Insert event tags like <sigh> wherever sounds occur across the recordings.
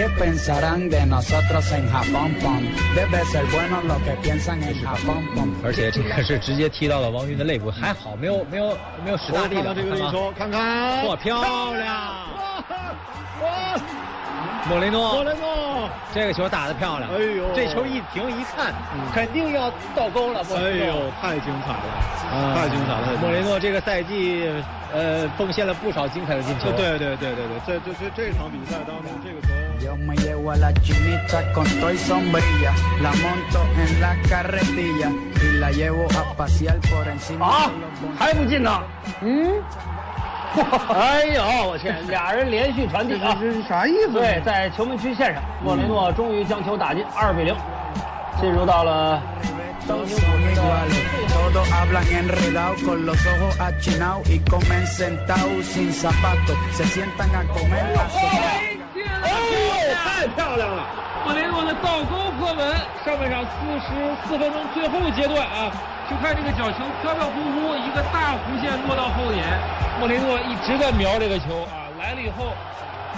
¿Qué pensarán de nosotros en Japón? Pom? Debe ser bueno lo que piensan en Japón. Pom. 而且这个是直接踢到了王云的肋部，还好没有没有没有使大力的，这个看吗力球，看看，哇，漂亮！哇，莫雷诺，莫雷诺，这个球打得漂亮！哎呦这球一停一看，肯定要倒钩了。莫哎雷诺呦，太精彩了，啊太精彩了！莫雷诺这个赛季，呃，奉献了不少精彩的进球。对对对对对，这这这这场比赛当中，这个球。Yo me llevo a la chinita con toy sombrilla, la monto en la carretilla y la llevo a pasear por encima 啊 de los bonches. 还不进呢？嗯。<laughs> 哎呦，我天！俩人连续传递啊！这是啥意思？对，在球门区线上，莫雷诺终于将球打进，二比零，进入到了 Todos son iguales, todos hablan enredados con los ojos achinados y comen sentados sin zapatos, se sientan a comer a 哎呦，太漂亮了！莫雷诺的倒钩破门，上半场四十四分钟最后阶段啊，就看这个角球飘飘忽忽，一个大弧线落到后沿，莫雷诺一直在瞄这个球啊，来了以后，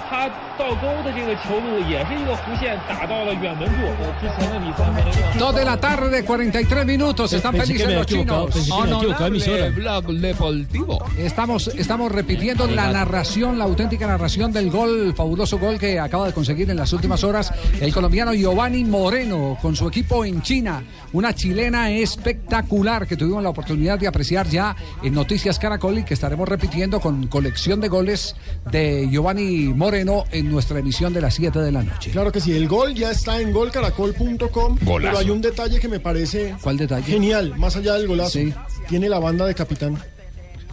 他倒钩的这个球路也是一个弧线打到了远门柱。呃，之前的比赛莫雷诺。 2 de la tarde, 43 minutos. Están Pensé que felices me los había equivocado, chinos. pensé que me había equivocado de emisora. Blog Deportivo. Estamos, estamos repitiendo la narración, la auténtica narración del gol, el fabuloso gol que acaba de conseguir en las últimas horas el colombiano Giovanni Moreno con su equipo en China. Una chilena espectacular que tuvimos la oportunidad de apreciar ya en Noticias Caracol y que estaremos repitiendo con colección de goles de Giovanni Moreno en nuestra emisión de las 7 de la noche. Claro que sí, el gol ya está en golcaracol.com, pero hay un detalle que me parece ¿Cuál detalle? genial, más allá del golazo. Sí. Tiene la banda de capitán.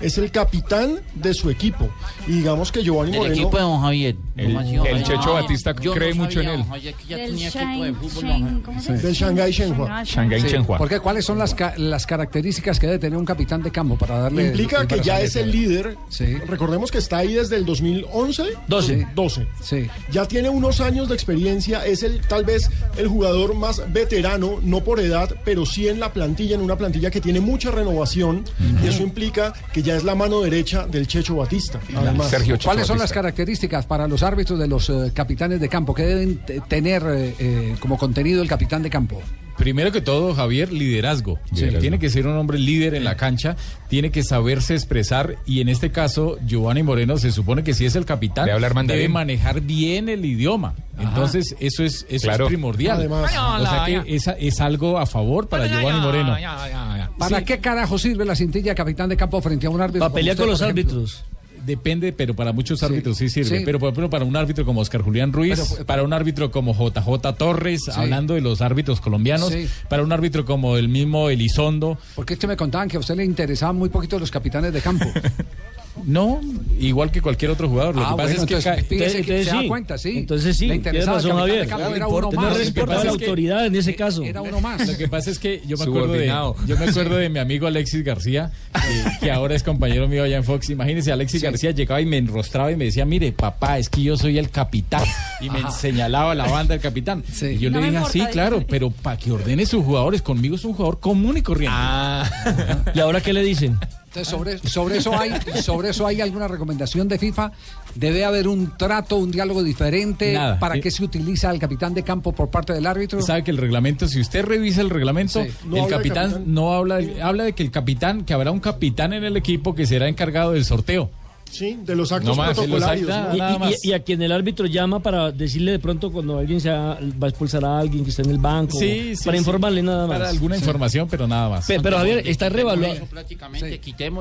Es el capitán de su equipo. Y digamos que Giovanni El Moreno... equipo de don Javier. El- ¿Cómo ha sido, el? Checho Batista yo no cree mucho en él. don Javier, que ya Del tenía equipo de Shang- fútbol, Shang- don ¿cómo se Javier. dice? Del Shanghái Shenhua. Shanghái Sí, Shenhua. porque ¿cuáles son las, ca- las características que debe tener un capitán de campo para darle... Implica el que ya es el líder. Sí. Recordemos que está ahí desde el 2011. 12. 12. Sí. Ya tiene unos años de experiencia, es el tal vez el jugador más veterano, no por edad, pero sí en la plantilla, en una plantilla que tiene mucha renovación, y eso implica que ya es la mano derecha del Checho Batista. Además, Sergio Checho ¿Cuáles son las características para los árbitros de los eh, capitanes de campo? ¿Qué deben tener eh, eh, como contenido el capitán de campo? Primero que todo, Javier, liderazgo. Liderazgo. Tiene que ser un hombre líder en la cancha, tiene que saberse expresar y en este caso, Giovanni Moreno se supone que si es el capitán, Debe hablar mandarín. debe manejar bien el idioma. Entonces, eso es eso Claro. es primordial. Además. o sea que esa es algo a favor para Giovanni Moreno. ¿Para Sí. qué carajo sirve la cintilla capitán de campo frente a un árbitro? Para pelear usted, con los ejemplo? Depende, pero para muchos árbitros sí, sirve. sí. Pero por ejemplo, para un árbitro como Oscar Julián Ruiz, Pero- para un árbitro como JJ Torres, hablando de los árbitros colombianos, para un árbitro como el mismo Elizondo, Porque es que me contaban que a usted le interesaban muy poquito los capitanes de campo. <laughs> no, igual que cualquier otro jugador. Lo ah, que pasa bueno, es que entonces, que se da sí. cuenta, sí. Entonces sí, Le tiene razón, Javier. Claro, era uno no más. Lo que importa pasa la es que- autoridad en ese caso. Era uno más. Lo que pasa es que yo me acuerdo de, yo me acuerdo de mi amigo Alexis García, que, que ahora es compañero mío allá en Fox. Imagínese, Alexis García llegaba y me enrostraba y me decía, mire, papá, es que yo soy el capitán. Y me señalaba la banda del capitán. Sí. Y yo No le dije, importa, sí, claro, pero para que ordene sus jugadores, conmigo es un jugador común y corriente. ¿Y ahora qué le dicen? Entonces, sobre, sobre eso hay, sobre eso hay alguna recomendación de FIFA. Debe haber un trato, un diálogo diferente. Nada. ¿Para Eh, qué se utiliza el capitán de campo por parte del árbitro? Sabe que el reglamento, si usted revisa el reglamento, Sí. No el capitán, capitán. no habla, habla de que el capitán, que habrá un capitán en el equipo que será encargado del sorteo. Sí, de los actos No más, de los protocolarios. acta- ¿no? nada más. Y, y a quien el árbitro llama para decirle de pronto cuando alguien se va va a expulsar a alguien que está en el banco, Sí, sí, para sí. informarle nada más. Para alguna información, pero nada más. Pe- pero Javier, está revaluado.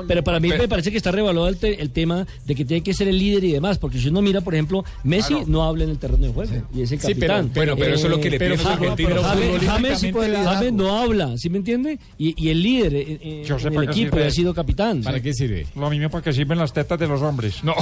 Pero para mí Pero- me parece que está revaluado el, te- el tema de que tiene que ser el líder y demás, porque si uno mira, por ejemplo, Messi no habla en el terreno de juego y es el Sí, pero- capitán. Bueno, pero eso es lo que le pero piden los James- argentinos. James- sí no habla, ¿sí me entiende? Y, y el líder eh, eh, el equipo ha sido capitán. ¿Para qué sirve? Lo mismo para que sirven las tetas de los los hombres. No.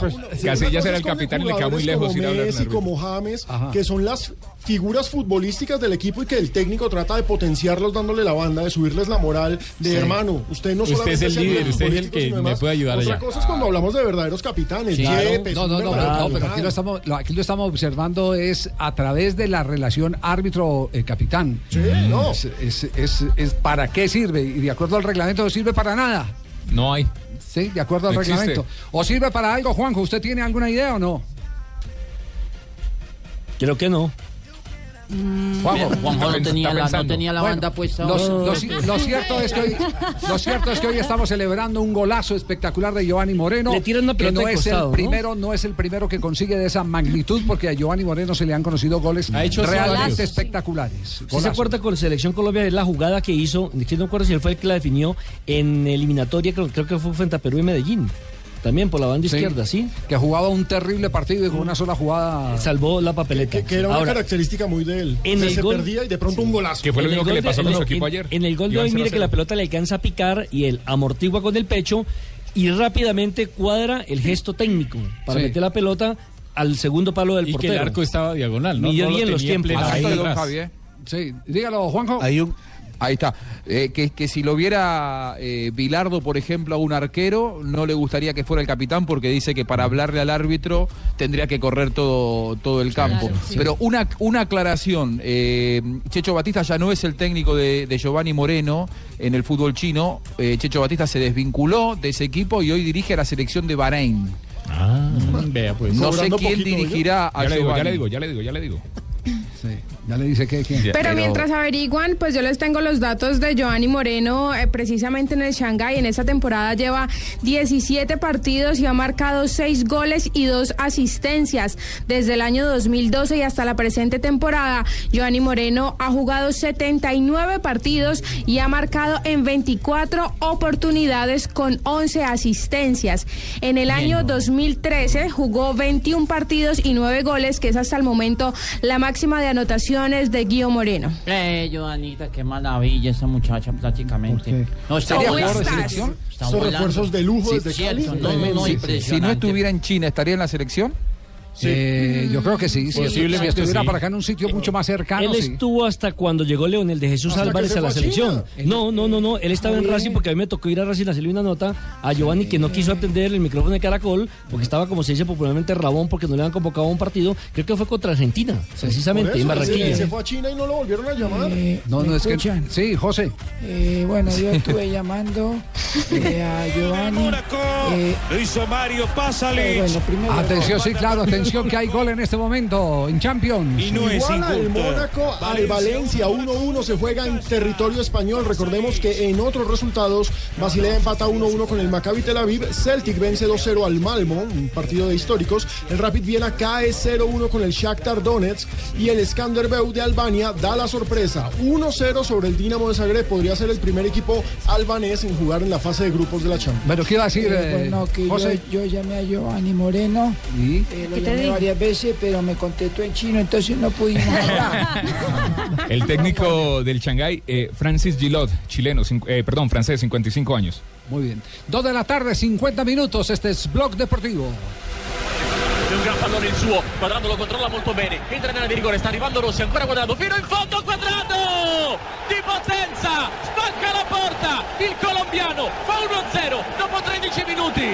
Pues. Casillas era el capitán y le queda muy lejos como Messi, James, Ajá. que son las figuras futbolísticas del equipo y que el técnico trata de potenciarlos dándole la banda, de subirles la moral, de Sí. hermano, usted no Usted solamente es el líder, usted es el que me puede ayudar Otra allá. cosa es cuando hablamos de verdaderos capitanes. Yepes, No, no, no, pero aquí lo, estamos, lo- aquí lo estamos observando es a través de la relación árbitro-capitán. Sí, no. Es, es- es- es- ¿Para qué sirve? Y de acuerdo al reglamento no sirve para nada. No hay. Sí, de acuerdo al No existe. reglamento. ¿O sirve para algo, Juanjo? ¿Usted tiene alguna idea o no? Creo que no. Juanjo, Juanjo no tenía la, no tenía la Bueno, banda puesta. Lo, lo- lo cierto es que hoy, lo cierto es que hoy estamos celebrando un golazo espectacular de Giovanni Moreno. Le tiran una que no es costado, el primero, ¿no? es el primero que consigue de esa magnitud, porque a Giovanni Moreno se le han conocido goles Ha hecho realmente espectaculares. ¿Sí se acuerda con Selección Colombia es la jugada que hizo? Que no recuerdo si él fue el que la definió en eliminatoria, creo, creo que fue frente a Perú y Medellín. También por la banda Sí. izquierda, ¿sí? Que jugaba un terrible partido y con una sola jugada. Salvó la papeleta. Que, que era una Ahora, característica muy de él. En que el se gol- perdía y de pronto un golazo. Que fue lo el mismo que le de- pasó con no, su equipo en- ayer. En el gol de hoy, 0 a mire que 0. la pelota le alcanza a picar y él amortigua con el pecho y rápidamente cuadra el gesto técnico para Sí. meter la pelota al segundo palo del Y que portero. el arco estaba diagonal, ¿no? No lo bien los tiempos. Sí, dígalo, Juanjo. Hay un, ahí está. Eh, que, que si lo viera eh, Bilardo, por ejemplo, a un arquero, no le gustaría que fuera el capitán porque dice que para hablarle al árbitro tendría que correr todo, todo el campo. Claro, sí. Pero una, una aclaración, eh, Checho Batista ya no es el técnico de, de Giovanni Moreno en el fútbol chino. Eh, Checho Batista se desvinculó de ese equipo y hoy dirige a la selección de Bahrein. Ah, vea, pues. No sé quién poquito, dirigirá a Ya le digo, ya Giovanni. le digo, ya le digo, ya le digo. Sí, ya le dice que. que- Pero, Pero- mientras averiguan, pues yo les tengo los datos de Giovanni Moreno, eh, precisamente en el Shanghái. En esta temporada lleva 17 partidos y ha marcado 6 goles y 2 asistencias. Desde el año 2012 y hasta la presente temporada, Giovanni Moreno ha jugado 79 partidos y ha marcado en 24 oportunidades con 11 asistencias. En el año 2013 jugó 21 partidos y 9 goles, que es hasta el momento la máxima de anotaciones de Guido Moreno. Eh, Joanita, qué maravilla esa muchacha prácticamente. No, está ¿Cómo volando. estás? selección? Está refuerzos de lujo Sí, desde cierto, Cali. No, no, no. Si no estuviera en China, ¿estaría en la selección? Eh, yo creo que sí. sí. Posiblemente si estuviera sí. por acá en un sitio mucho más cercano. Él sí. estuvo hasta cuando llegó Leonel de Jesús Hasta Álvarez se a la selección. China. No, no, no, no. Él estaba en Racing porque a mí me tocó ir a Racing a hacerle una nota a Giovanni que no quiso atender el micrófono de Caracol porque estaba, como se dice popularmente, rabón porque no le habían convocado a un partido. Creo que fue contra Argentina, precisamente, en Barranquilla. Se fue a China y no lo volvieron a llamar. No, ¿Me no es que. Sí, José. Eh, bueno, yo estuve <laughs> llamando eh, a Giovanni. eh, Lo hizo Mario, eh, pásale. bueno, primero, Atención, sí, claro, atención que hay gol en este momento en Champions. Y no es Iguala el. Mónaco al Valencia 1-1 se juega en territorio español. Recordemos que en otros resultados Basilea empata 1-1 con el Maccabi Tel Aviv, Celtic vence 2-0 al Malmo, un partido de históricos. El Rapid Viena cae 0-1 con el Shakhtar Donetsk y el Skanderbeu de Albania da la sorpresa 1-0 sobre el Dinamo de Zagreb. Podría ser el primer equipo albanés en jugar en la fase de grupos de la Champions. Pero quiero decir, eh, eh, bueno, que yo, José. yo llamé a Giovanni Moreno, ¿Y? eh, lo ¿Qué te dijo? varias veces, pero me contestó en chino, entonces no pudimos <laughs> hablar. El técnico del Shanghái, eh, Francis Gillot, chileno, eh, perdón, francés, 55 años. Muy bien. Dos de la tarde, 50 minutos. Este es Blog Deportivo. È un gran pallone il suo, Quadrado lo controlla molto bene, entra nella di rigore, sta arrivando Rossi, ancora Quadrado, fino in fondo Quadrado! Di potenza, spacca la porta, il colombiano fa 1-0 dopo 13 minuti.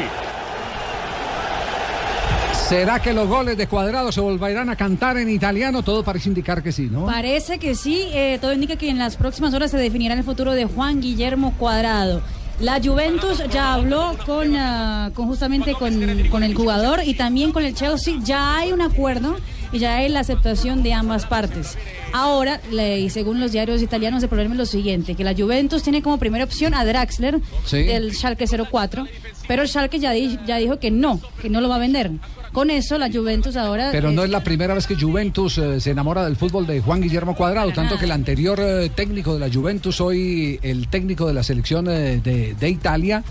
¿Será que los goles de cuadrado se volverán a cantar en italiano? Todo parece indicar que sí, ¿no? Parece que sí, eh, todo indica que en las próximas horas se definirá el futuro de Juan Guillermo Cuadrado. La Juventus ya habló con, ah, con justamente con, con el jugador y también con el Chelsea. Ya hay un acuerdo y ya hay la aceptación de ambas partes. Ahora, le- y según los diarios italianos, el problema es lo siguiente, que la Juventus tiene como primera opción a Draxler Sí. del Schalke 04, pero el Schalke ya, di- ya dijo que no, que no lo va a vender. Con eso la Juventus ahora... Pero no es la primera vez que Juventus eh, se enamora del fútbol de Juan Guillermo Cuadrado, tanto nada. que el anterior eh, técnico de la Juventus, hoy el técnico de la selección eh, de, de Italia,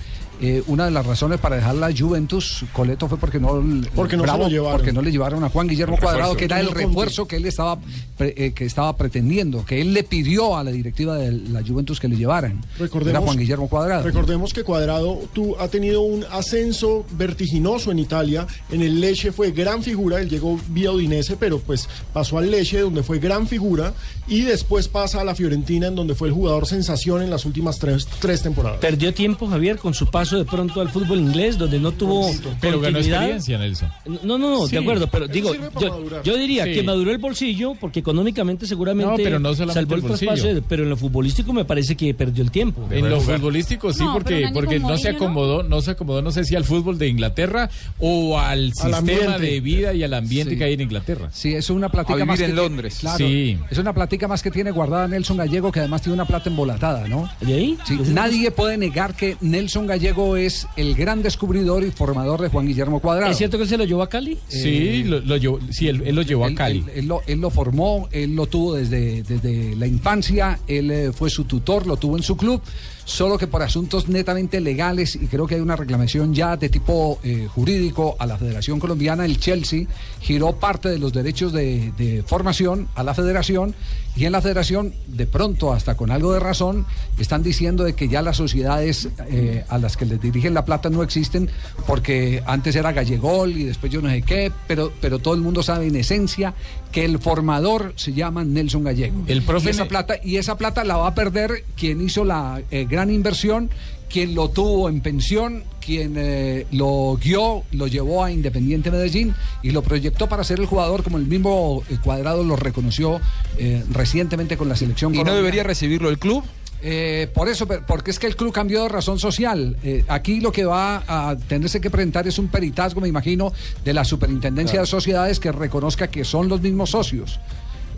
eh, una de las razones para dejar la Juventus, Coleto, fue porque no, Porque no se Bravo, lo llevaron. porque no le llevaron a Juan Guillermo Cuadrado, que era el refuerzo que él estaba, pre- eh, que estaba pretendiendo, que él le pidió a la directiva de la Juventus que le llevaran. Recordemos, era Juan Guillermo Cuadrado. Recordemos que Cuadrado tú, ha tenido un ascenso vertiginoso en Italia. En el Leche fue gran figura. Él llegó vía Udinese, pero pues pasó al Leche, donde fue gran figura. Y después pasa a la Fiorentina, en donde fue el jugador sensación en las últimas tres, tres temporadas. Perdió tiempo, Javier, con su paso de pronto al fútbol inglés, donde no tuvo Pero ganó experiencia, Nelson. No, no, no, Sí. de acuerdo, pero digo, yo, yo diría Sí. que maduró el bolsillo, porque económicamente seguramente No, pero no salvó el el bolsillo. traspaso, pero en lo futbolístico me parece que perdió el tiempo. En lo futbolístico sí, No, porque, porque no se acomodó, no se acomodó, no sé si al fútbol de Inglaterra o al Al sistema ambiente. de vida y al ambiente Sí. que hay en Inglaterra. Sí, es una platica A vivir más que en tiene- Londres. claro, Sí. Es una platica más que tiene guardada Nelson Gallego, que además tiene una plata embolatada, ¿no? ¿Y ahí? Sí, nadie puede negar que Nelson Gallego es el gran descubridor y formador de Juan Guillermo Cuadrado. ¿Es cierto que se lo llevó a Cali? Sí, lo, lo llevó, sí él, él lo llevó a Cali. Él, él lo, él lo formó, él lo tuvo desde, desde la infancia, él eh, fue su tutor, lo tuvo en su club, solo que por asuntos netamente legales, y creo que hay una reclamación ya de tipo eh, jurídico a la Federación Colombiana, el Chelsea giró parte de los derechos de, formación a la Federación, y en la Federación, de pronto, hasta con algo de razón, están diciendo de que ya las sociedades eh, a las que les dirigen la plata no existen, porque antes era Gallegol y después yo no sé qué, pero, pero todo el mundo sabe en esencia que el formador se llama Nelson Gallego. El profe y esa plata y esa plata la va a perder quien hizo la eh, gran inversión, quien lo tuvo en pensión, quien eh, lo guió, lo llevó a Independiente Medellín y lo proyectó para ser el jugador como el mismo eh, Cuadrado lo reconoció eh, recientemente con la selección. ¿Y no debería recibirlo el club? Eh, por eso, porque es que el club cambió de razón social. Eh, aquí lo que va a tenerse que presentar es un peritazgo, me imagino, de la Superintendencia de Sociedades que reconozca que son los mismos socios.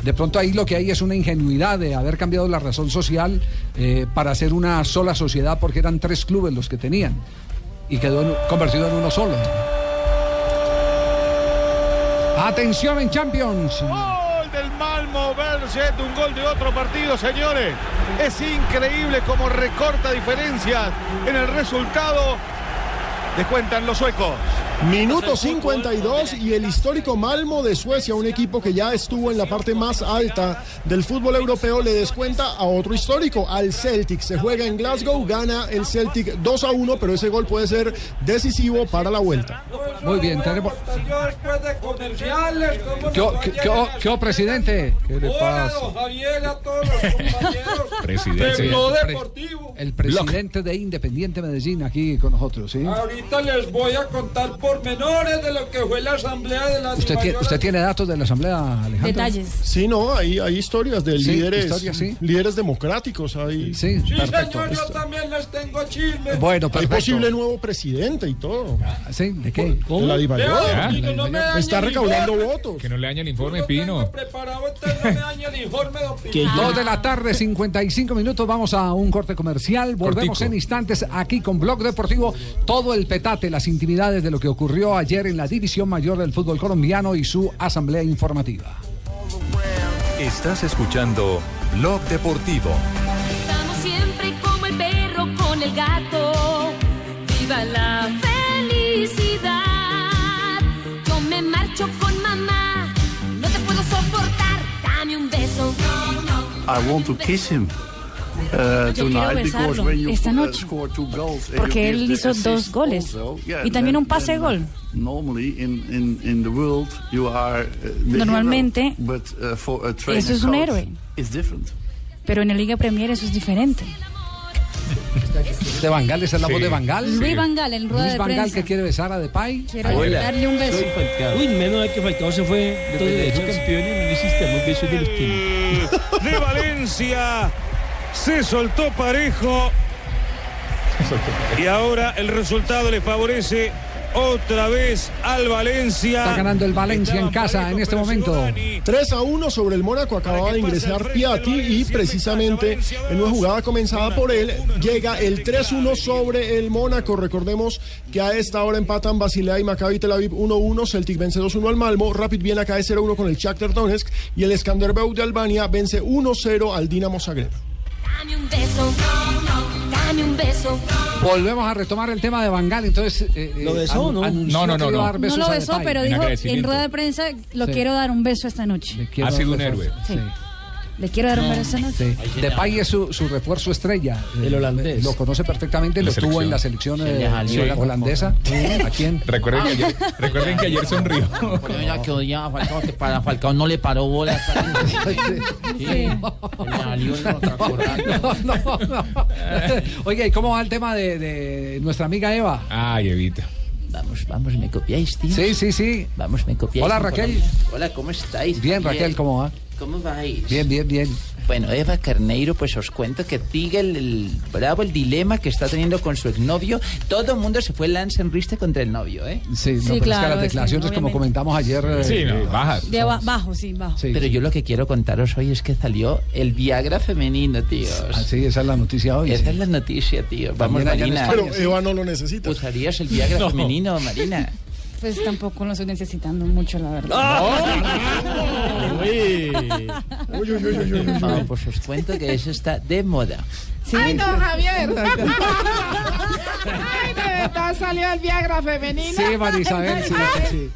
De pronto ahí lo que hay es una ingenuidad de haber cambiado la razón social eh, para hacer una sola sociedad porque eran tres clubes los que tenían y quedó en- convertido en uno solo. Atención en Champions. Gol Malmo Berget, un gol de otro partido, señores. Es increíble cómo recorta diferencias en el resultado. Descuentan los suecos. Minuto 52 y el histórico Malmo de Suecia, un equipo que ya estuvo en la parte más alta del fútbol europeo, le descuenta a otro histórico, al Celtic. Se juega en Glasgow, gana el Celtic 2 a 1, pero ese gol puede ser decisivo para la vuelta. Muy bien, tenemos. Después de comerciales, ¿cómo ¿Qué, qué- qué- qué- presidente? ¿Qué le pasa? a todos los compañeros <laughs> Presidente. de Blog Pre- Deportivo. El presidente de Independiente Medellín aquí con nosotros, ¿sí? Ahorita les voy a contar pormenores de lo que fue la asamblea de la ¿Usted tiene, ¿Usted tiene datos de la Asamblea, Alejandro? Sí, no, hay, hay historias de Sí, líderes, historias, sí. líderes democráticos. Hay... Sí, Sí, perfecto. señor, yo también les tengo chisme. Bueno, Hay perfecto. posible nuevo presidente y todo. ¿Sí? ¿De qué? De la Pino, no me dañe Está recaudando informe. votos. Que no le dañe el informe, Pino. Preparado, usted no me dañe el informe, don Pino. Dos de la tarde, 55 minutos. Vamos a un corte comercial. Volvemos Cortico. en instantes aquí con Blog Deportivo. Todo el petate, las intimidades de lo que ocurrió ayer en la División Mayor del Fútbol Colombiano y su asamblea informativa. Estás escuchando Blog Deportivo. Estamos siempre como el perro con el gato. Viva la felicidad. Yo me marcho con mamá. No te puedo soportar. Dame un beso. I want to kiss him. Uh, Yo quiero tonight because besarlo when you esta noche, score two goals and porque él hizo dos goles also, yeah, y también then- un pase then, gol. Normally in, in, in the world you are the Normalmente, hero, but uh, for a trainer eso es un héroe. It's different. Pero en la Liga Premier eso es diferente. ¿De Bangal? ¿Esa es la Sí. voz de Bangal? Luis Van Gaal, en rueda Luis de prensa. que quiere besar a Depay. Quiero darle un beso. Uy, menos de que Falcao se fue. todo de hecho, campeones no necesitamos besos de los de Valencia. Se soltó parejo. Y ahora el resultado le favorece otra vez al Valencia. Está ganando el Valencia en casa en este momento. 3 a 1 sobre el Mónaco. Acababa de ingresar Piatti y precisamente en una jugada comenzada por él llega el 3-1 sobre el Mónaco. Recordemos que a esta hora empatan Basilea y Maccabi Tel Aviv 1-1. Celtic vence 2-1 al Malmo. Rapid Viena cae 0-1 con el Shakhtar Donetsk y el Skanderbeu de Albania vence 1-0 al Dinamo Zagreb. Dame un beso. Dame dame un beso. Volvemos a retomar el tema de Bangal, entonces... eh, ¿Lo eh, besó o no? No, no, no, no. No lo besó, pero En dijo en rueda de prensa, lo Sí. quiero dar un beso esta noche. Ha sido un héroe. Sí. Le quiero dar un noche. Sí. Depay es su, su refuerzo estrella. El Eh, holandés. Lo conoce perfectamente, lo tuvo en la selección. selección Se eh, holandesa. ¿A quién? Recuerden que ayer, <laughs> recuerden que ayer sonrió. Que odiaba a Falcao, que para Falcao no le paró bola. Sí, le salió el otra corral. No, no, no. <laughs> Oiga, ¿y cómo va el tema de, de nuestra amiga Eva? Ay, Evita. Vamos, vamos, ¿me copiáis, tío? Sí, sí, sí. Vamos, ¿me copiáis? Hola, Raquel. Hola, ¿cómo estáis? Bien, Raquel, ¿cómo va? ¿Cómo vais? Bien, bien, bien. Bueno, Eva Carneiro, pues os cuento que sigue el, el bravo el dilema que está teniendo con su exnovio. Todo el mundo se fue lance en riste contra el novio, ¿eh? Sí, no, Sí, pero es que claro, las es que declaraciones, como obviamente. comentamos ayer... eh, Sí, no, eh, bajas. De aba- bajo, sí, bajo. sí, Pero sí. yo lo que quiero contaros hoy es que salió el Viagra femenino, tíos. Ah, sí, esa es la noticia hoy. Esa sí. es la noticia, tío. Vamos, Marina. España. Pero Eva no lo necesita. ¿Usarías el Viagra <laughs> femenino, Marina? Pues tampoco lo estoy necesitando mucho, la verdad. <laughs> Uy, uy, uy, uy, uy, uy. No, pues os cuento que eso está de moda. Ay, no, Javier. <laughs> Ay, de verdad salió el Viagra femenino. Sí, Marisabel, sí, sí.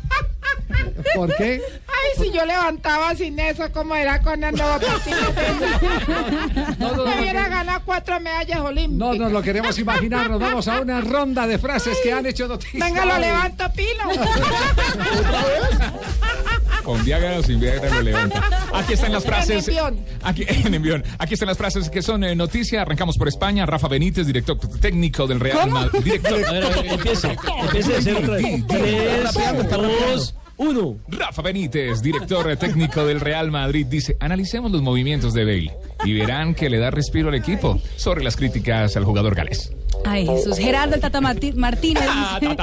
¿Por qué? Ay, si yo levantaba sin eso, ¿cómo era con el nuevo partido? No, no, no, Me hubiera ganado cuatro medallas olímpicas. No nos lo queremos imaginar, nos vamos a una ronda de frases que han hecho noticia. Venga, lo levanto, Pino. Con Viagra o sin Viagra lo levanta. Aquí están las frases. En envión. Aquí, en envión. Aquí están las frases que son eh, noticia. Arrancamos por España. Rafa Benítez, director técnico del Real Madrid. Director. A ver, a ver, empiece. Empiece de cero otra vez. Tres, dos, uno. Rafa Benítez, director técnico del Real Madrid, dice, analicemos los movimientos de Bale y verán que le da respiro al equipo sobre las críticas al jugador galés. Ay, Jesús. Gerardo el Tata Martí- Martínez. dice-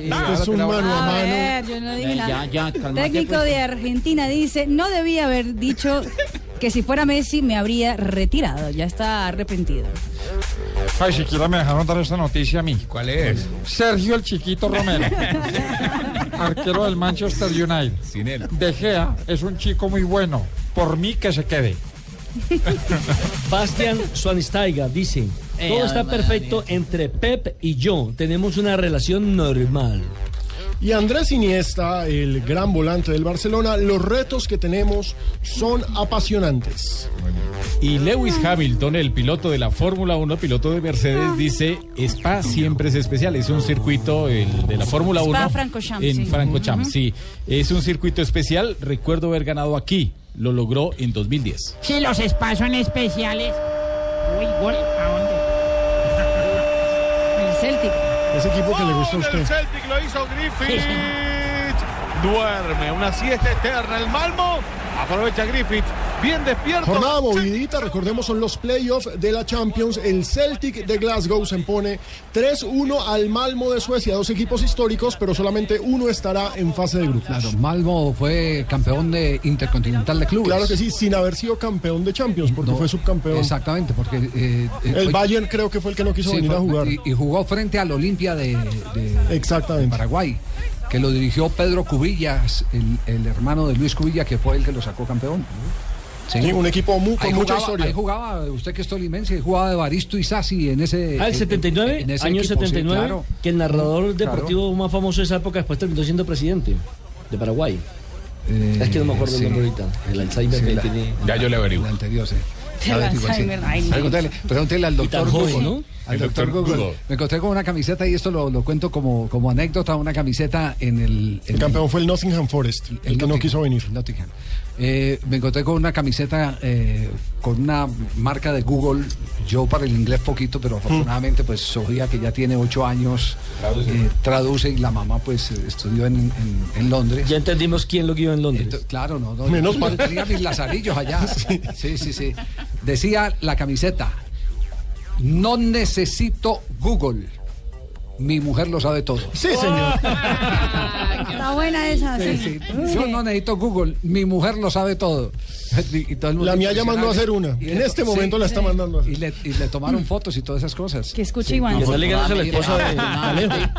Este es un mano a mano. ver, yo no dije Ya, nada. ya, cálmate, Técnico pues. de Argentina dice, no debía haber dicho que si fuera Messi me habría retirado. Ya está arrepentido. Ay, siquiera me dejaron dar esta noticia a mí. ¿Cuál es? Sergio el Chiquito Romero, <laughs> arquero del Manchester United. Sin él. De Gea es un chico muy bueno. Por mí que se quede. <laughs> Bastian Schweinsteiger dice, Eh, todo está perfecto entre Pep y yo. Tenemos una relación normal. Y Andrés Iniesta, el gran volante del Barcelona, los retos que tenemos son apasionantes. Y Lewis Hamilton, el piloto de la Fórmula 1, piloto de Mercedes, dice, Spa siempre es especial. Es un circuito el de la Fórmula 1. Spa-Francorchamps, En sí. Francorchamps, sí. Es un circuito especial. Recuerdo haber ganado aquí. Lo logró en 2010. Si los spas son especiales. Uy, gol. ¿A dónde? <laughs> El Celtic. Ese equipo que le gusta a usted. Celtic lo hizo <laughs> Griffith. Duerme, una siesta eterna. El Malmo aprovecha Griffith. Bien despierto. Jornada movidita, recordemos, son los playoffs de la Champions. El Celtic de Glasgow se impone 3-1 al Malmo de Suecia. Dos equipos históricos, pero solamente uno estará en fase de grupos. Claro, Malmo fue campeón de Intercontinental de Clubes. Claro que sí, sin haber sido campeón de Champions, porque No, fue subcampeón. Exactamente, porque... eh, eh, El Bayern creo que fue el que no quiso Sí, venir fue- a jugar. Y, y jugó frente al Olimpia de, de- Exactamente. de Paraguay, que lo dirigió Pedro Cubillas, el, el hermano de Luis Cubilla, que fue el que lo sacó campeón. Sí, un equipo con Ahí mucha jugaba- historia. Ahí jugaba, usted que es tolimense, jugaba de Baristo y Sassi en ese... Ah, el en- 79, en ese año equipo, sí, 79, claro. que el narrador Claro. deportivo más famoso de esa época después terminó siendo presidente de Paraguay. Eh, es que no me acuerdo sí. el nombre ahorita. El Alzheimer Sí, que la- tiene. Ya yo le averiguo. El anterior, sí. Alzheimer, ay, no. Pregúntele, al doctor Google. ¿no? Al El doctor doctor Google. Google. Me encontré con una camiseta y esto lo, lo cuento como, como anécdota, una camiseta en el... en El campeón fue el Nottingham Forest, el, que no quiso venir. Nottingham. Eh, me encontré con una camiseta eh, con una marca de Google. Yo para el inglés poquito, pero afortunadamente pues Sofía que ya tiene ocho años eh, traduce y la mamá pues eh, estudió en, en- en Londres. Ya entendimos quién lo guió en Londres. Claro, no, no. Menos mal. Tenía mis lazarillos allá. <laughs> Sí, sí, sí. Decía la camiseta: No necesito Google. Mi mujer lo sabe todo. Sí, señor. <laughs> Está buena esa, sí. Sí, sí. Yo no necesito Google, mi mujer lo sabe todo. <laughs> Y- y todo el mundo La mía ya mandó a hacer una. Y En le- este momento la está mandando a hacer. Y le, y le tomaron fotos y todas esas cosas. Que escuche igual. Que no le ganas a la esposa de Afortunadamente,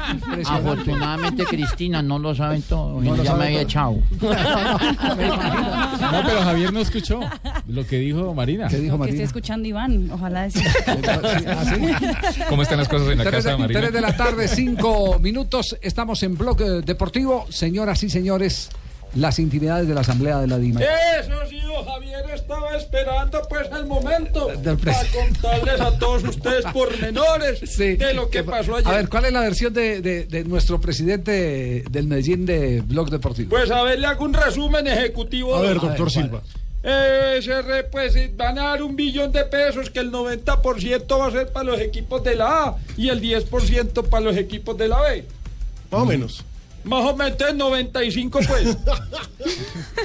afortunadamente, Cristina no lo saben todo. No lo ya sabe me había todo. echado. <laughs> No, pero Javier no escuchó. Lo que dijo Marina. ¿Qué dijo Que esté escuchando Iván, ojalá decir. <laughs> ¿Cómo están las cosas en la Tres casa de, de Marina? tres de la tarde, cinco minutos. Estamos en Blog Deportivo. Señoras y señores, las intimidades de la Asamblea de la DIMA. Eso sí, don Javier estaba esperando pues el momento Del para contarles a todos ustedes pormenores <laughs> de lo que pasó ayer. A ver, ¿cuál es la versión de, de- de nuestro presidente del Medellín de Blog Deportivo? Pues a ver, le hago un resumen ejecutivo. A ver, doctor Silva. Eh, se re- pues eh, van a dar un billón de pesos que el 90% va a ser para los equipos de la A y el 10% para los equipos de la B. Más o menos. Más o menos 95 pues. <laughs>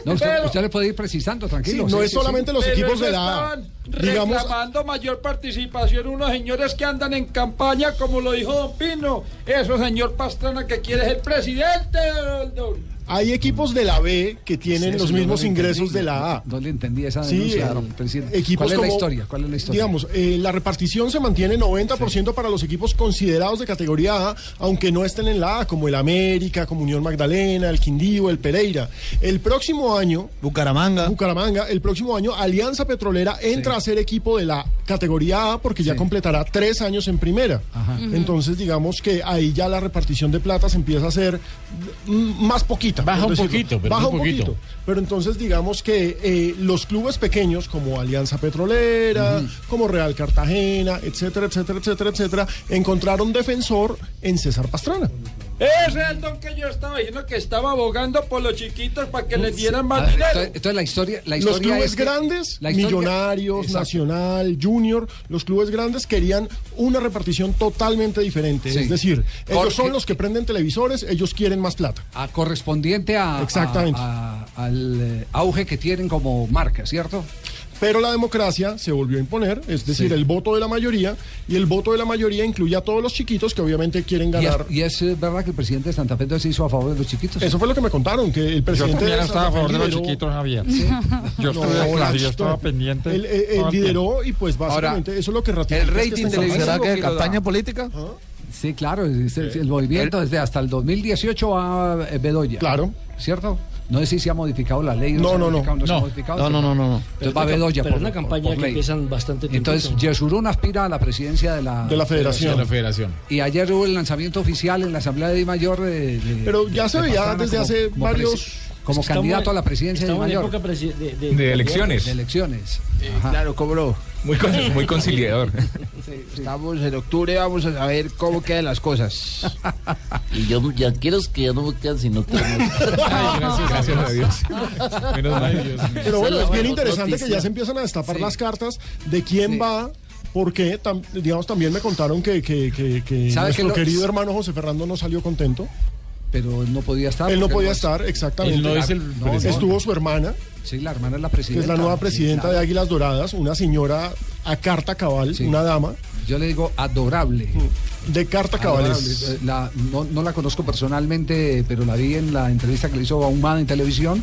No, usted, Pero- usted le puede ir precisando, tranquilo. Sí, no es solamente los Pero equipos de la Digamos, reclamando mayor participación unos señores que andan en campaña, como lo dijo Don Pino. Eso, señor Pastrana, que quiere ser presidente. don- don- hay equipos de la B que tienen Sí, los mismos no ingresos entendí, de la A. No le entendí esa Sí, denuncia, eh, don presidente. equipos ¿Cuál es la como- historia? ¿Cuál es la historia? Digamos, eh, la repartición se mantiene 90% para los equipos considerados de categoría A, aunque no estén en la A, como el América, como Unión Magdalena, el Quindío, el Pereira. El próximo año, Bucaramanga. Bucaramanga, el próximo año, Alianza Petrolera entra a ser equipo de la categoría A porque ya completará tres años en primera. Ujú. Entonces, digamos que ahí ya la repartición de plata se empieza a hacer mm, más poquita. Baja un decirlo. poquito, pero Baja un poquito. Pero entonces digamos que eh, los clubes pequeños como Alianza Petrolera, como Real Cartagena, etcétera, etcétera, etcétera, etcétera, encontraron defensor en César Pastrana. Ese es el don que yo estaba diciendo que estaba abogando por los chiquitos para que les dieran más ver, dinero. entonces, entonces la historia, la Los historia clubes es que- grandes, la historia- Millonarios, Exacto. Nacional, Junior, los clubes grandes querían una repartición totalmente diferente. Sí. Es decir, ellos Jorge- son los que prenden televisores, ellos quieren más plata. a correspondiente a, Exactamente. a- a- al eh, auge que tienen como marca, ¿cierto? Pero la democracia se volvió a imponer, es decir, Sí. el voto de la mayoría, y el voto de la mayoría incluye a todos los chiquitos que obviamente quieren Y es, ganar. y es, eh, verdad que el presidente de Santa Fe entonces se hizo a favor de los chiquitos. Eso fue lo que me contaron, que el presidente también de estaba a favor de los lideró- chiquitos, Javier. Yo estuve claro, yo estaba pendiente Él, él- él todo el lideró y pues básicamente eso es lo que ratifica. el es que rating televisivo Santa Fe- ¿Será que campaña política? Sí, claro, es el, el movimiento desde hasta el 2018 va eh, Bedoya. Claro. ¿Cierto? No sé si se ha modificado la ley. o No, no, no. No. No, no, no, no. Entonces Pero va es una- Bedoya pero por, es una campaña por que empiezan bastante tiempito. Entonces, Yesurún aspira a la presidencia de la, De la federación. De la federación. Y ayer hubo el lanzamiento oficial en la Asamblea de Di Mayor. de- de- Pero ya de se veía desde como- hace como varios- Como Estamos- candidato a la presidencia de Di estamos en Mayor. época de, de- De elecciones. De elecciones. Claro, cómo no. Muy, con- muy conciliador. Estamos en octubre, vamos a saber cómo quedan las cosas. <laughs> Y yo ya quiero que ya no me quedan sino que gracias, gracias a Dios. Menos mal. Pero bueno, es bien interesante que ya se empiezan a destapar Sí. las cartas de quién Sí. va. Porque, tam- digamos, también me contaron que, que, que, que ¿Sabe nuestro que lo- querido hermano José Fernando no salió contento. Pero él no podía estar. Él no podía es- estar, exactamente. Él no es el No. Estuvo su hermana, Sí, la hermana es la que presidenta. es la nueva Sí, presidenta de Águilas Doradas, una señora a carta cabal, Sí. una dama Yo le digo adorable. de carta cabal. No, no la conozco personalmente, pero la vi en la entrevista que le hizo a Humada en televisión.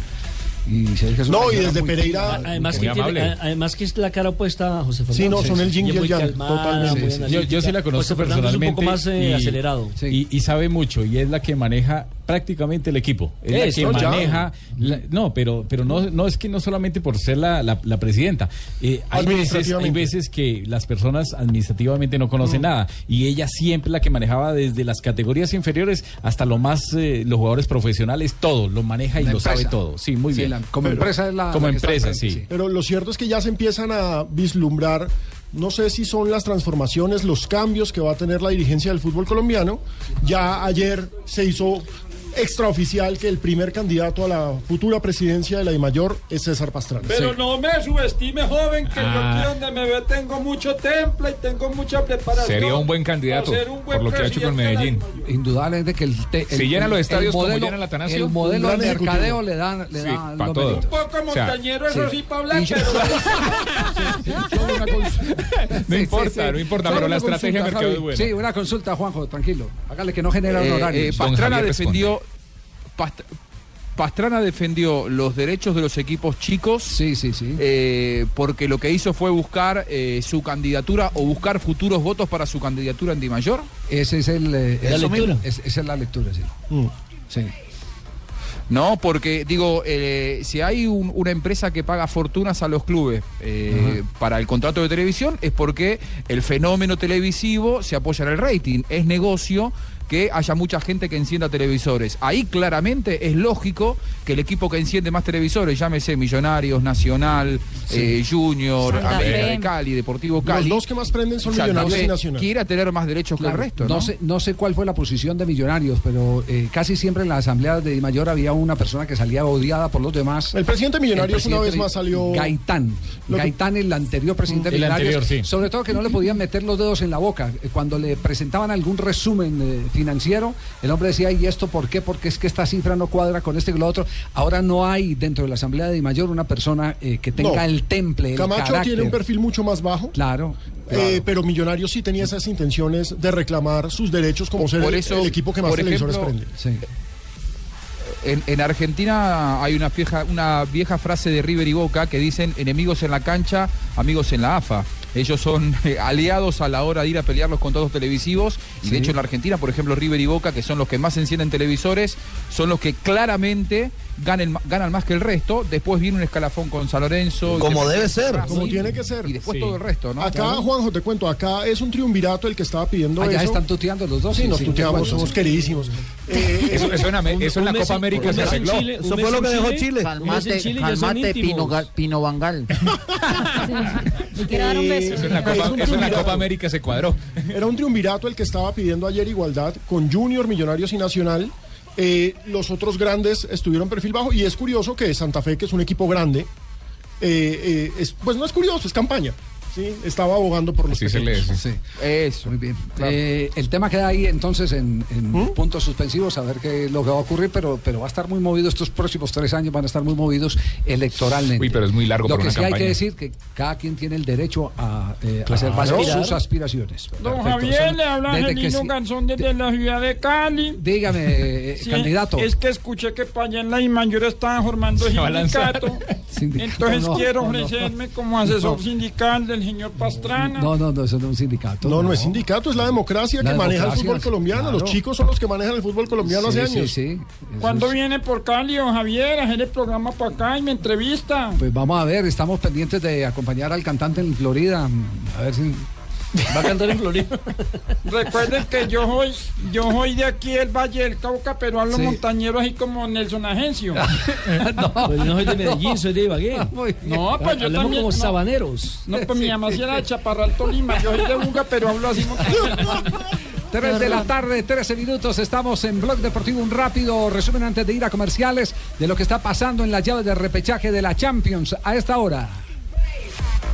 Y se ve que es una No, y desde muy- Pereira. Además Muy que, tiene- además que es la cara opuesta a José Fernando. Sí, no, son el yin y el yang, totalmente. muy Sí, sí. Yo, yo sí la conozco José personalmente. es un poco más eh, y, acelerado. Y, y sabe mucho y es la que maneja prácticamente el equipo. Es la Eso, que maneja. la- no, pero, pero no, no es que no solamente por ser la, la- la presidenta. Eh, hay, veces, hay veces que las personas administrativamente no conocen nada y ella siempre la que manejaba desde las categorías inferiores hasta lo más eh, los jugadores profesionales todo lo maneja y lo sabe todo. Sí, muy Sí, bien. como empresa es la. Como empresa, frente, sí. Pero lo cierto es que ya se empiezan a vislumbrar, no sé si son las transformaciones, los cambios que va a tener la dirigencia del fútbol colombiano. Ya ayer se hizo extraoficial que el primer candidato a la futura presidencia de la DIMAYOR es César Pastrana. Pero no me subestime, joven, que Ah. yo aquí donde me ve tengo mucho temple y tengo mucha preparación. Sería un buen candidato para ser un buen por lo que ha hecho con de la Medellín. Dimayor. Indudablemente que el, te- Si el- llena los estadios como modelo, llena el Atanasio, el modelo un de mercadeo le dan le Sí, dan pa' los todo. Un méritos. poco O sea, montañero, eso sí. sí, para hablar, Y yo- pero... No importa, no importa, pero la estrategia de consulta, mercado es buena. Sí, una consulta, Juanjo, tranquilo. Hágale que no genera Eh, honorarios. eh, Pastrana defendió Past- Pastrana defendió los derechos de los equipos chicos Sí, sí, sí. eh, porque lo que hizo fue buscar eh, su candidatura o buscar futuros votos para su candidatura en Di Mayor. Ese es el, eh, La lectura. Es- esa es la lectura, sí. Mm. Sí. No, porque digo, eh, si hay un- una empresa que paga fortunas a los clubes eh, para el contrato de televisión es porque el fenómeno televisivo se apoya en el rating. Es negocio que haya mucha gente que encienda televisores. Ahí claramente es lógico que el equipo que enciende más televisores, llámese Millonarios, Nacional, Sí. eh, Junior, América de Cali, Deportivo Los Cali. dos que más prenden son Santa Millonarios y Nacional. Quiera tener más derechos Claro, que el resto, no ¿no? sé, no sé cuál fue la posición de Millonarios, pero eh, casi siempre en la asamblea de Di Mayor había una persona que salía odiada por los demás. El presidente Millonarios El una vez más salió- Gaitán. Que- Gaitán, el anterior presidente de El Millonarios. anterior, sí. Sobre todo que no le podían meter los dedos en la boca. Eh, Cuando le presentaban algún resumen eh, financiero, el hombre decía, ¿y esto por qué? Porque es que esta cifra no cuadra con este y con lo otro. Ahora no hay dentro de la asamblea de Di Mayor una persona eh, que tenga No. el temple, el Camacho carácter. tiene un perfil mucho más bajo. Claro. Eh, pero Millonarios sí tenía esas intenciones de reclamar sus derechos como ser Por el- eso, el equipo que más por televisores ejemplo, prende. En, en Argentina hay una vieja, una vieja frase de River y Boca que dicen enemigos en la cancha, amigos en la AFA. Ellos son eh, aliados a la hora de ir a pelear los contratos televisivos. Y de hecho en la Argentina, por ejemplo, River y Boca, que son los que más encienden televisores, son los que claramente ganan, ganan más que el resto. Después viene un escalafón con San Lorenzo. Como debe ser. Racing, Como tiene que ser. Y después Sí. todo el resto, ¿no? Acá, Claro. Juanjo, te cuento, acá es un triunvirato el que estaba pidiendo Ah, ya eso. están tuteando los dos. Sí, Sí, nos sí, tuteamos, somos queridísimos. <laughs> Eh, Eso- eso en un- eso en la un Copa América un se arregló. Chile, Eso un fue lo que dejó Chile. Chile. Calmate, calmate, Pino, Pino Bangal. <laughs> quiero dar un beso. Eso en la Copa, Es un eso en la triunvirato. Copa América se cuadró. Era un triunvirato el que estaba pidiendo ayer igualdad con Junior, Millonarios y Nacional. Eh, los otros grandes estuvieron perfil bajo y es curioso que Santa Fe, que es un equipo grande, eh, eh, es- pues no es curioso, es campaña. ¿Sí? Estaba abogando por los Así se lee, pequeños. sí. Eso. Muy bien. Eh, el tema queda ahí entonces en, en ¿Mm? puntos suspensivos, a ver qué es lo que va a ocurrir, pero, pero va a estar muy movido estos próximos tres años, van a estar muy movidos electoralmente. Uy, pero es muy largo Lo para que una sí hay campaña. que decir que cada quien tiene el derecho a eh, Claro. hacer valer sus aspiraciones. Don Perfecto. Javier, Son- le habla Angelino sí- Garzón desde la ciudad de Cali. Dígame, eh, Sí, candidato. Es que escuché que para allá en la Imayor estaban formando sindicato. <laughs> Sindicato, Entonces no, quiero no, no. ofrecerme como asesor No. sindical del señor Pastrana. No, no, no, eso no es un sindicato. No, no es sindicato, es la democracia La que maneja el fútbol colombiano. claro. Los chicos son los que manejan el fútbol colombiano Sí, hace sí, años. sí. ¿Cuándo viene por Cali, don Javier, a hacer el programa para acá y me entrevista? Pues vamos a ver, estamos pendientes de acompañar al cantante en Florida. A ver si. Va a cantar en Florida. <laughs> Recuerden que yo soy, yo soy de aquí del Valle del Cauca, pero hablo Sí. montañero así como Nelson Agencio. <laughs> Pues yo no soy de Medellín, soy de Ibagué. No, pues yo Hablamos también. como no. sabaneros. No, pues mi mamá sí era de Chaparral Tolima, yo soy de Buga, pero hablo así montañero. <laughs> 3 de la tarde, 13 minutos. Estamos en Blog Deportivo. Un rápido resumen antes de ir a comerciales de lo que está pasando en la llave de repechaje de la Champions a esta hora.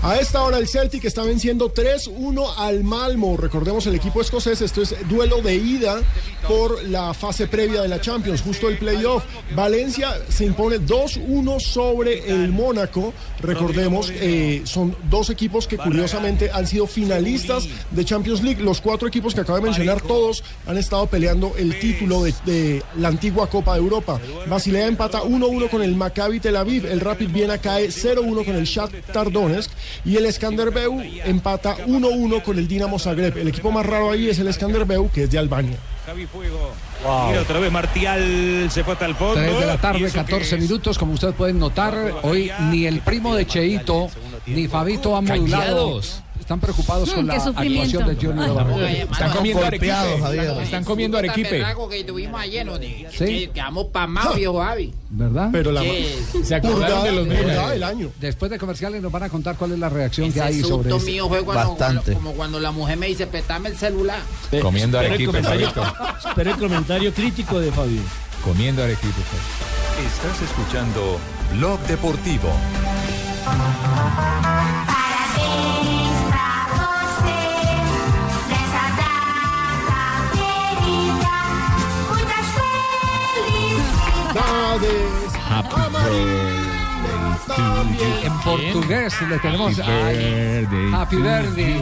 A esta hora el Celtic está venciendo 3-1 al Malmo. Recordemos el equipo escocés, esto es duelo de ida por la fase previa de la Champions, justo el playoff. Valencia se impone 2-1 sobre el Mónaco. Recordemos, eh, son dos equipos que curiosamente han sido finalistas de Champions League. Los cuatro equipos que acabo de mencionar, todos han estado peleando el título de, de la antigua Copa de Europa. Basilea empata 1-1 con el Maccabi Tel Aviv. El Rapid Viena cae 0-1 con el Shakhtar Donetsk. Y el Skanderbeu empata 1-1 con el Dinamo Zagreb. El equipo más raro ahí es el Skanderbeu, que es de Albania. Javi Fuego. Mira otra vez Martial se fue hasta el fondo. 3 de la tarde, eso 14 que es- minutos. Como ustedes pueden notar, hoy ni el primo de Cheito ni Fabito han modulado. Están preocupados Mm, con la actuación de Johnny Ay. Navarro. Están comiendo arequipe. Javier. Están comiendo arequipe. que tuvimos ayer, ¿no? De- Sí. que Quedamos pamados, viejo Javi. ¿Verdad? Pero la. Se acordaron de los memes. del año. Después de comerciales nos van a contar cuál es la reacción que hay sobre esto. mío fue cuando, Bastante. como cuando la mujer me dice, petame el celular. Comiendo Espera el arequipe, <laughs> espera el comentario crítico de Fabio. Comiendo arequipe. Estás escuchando Blog Deportivo. Happy En portugués le tenemos Happy ay, birthday Happy Birthday.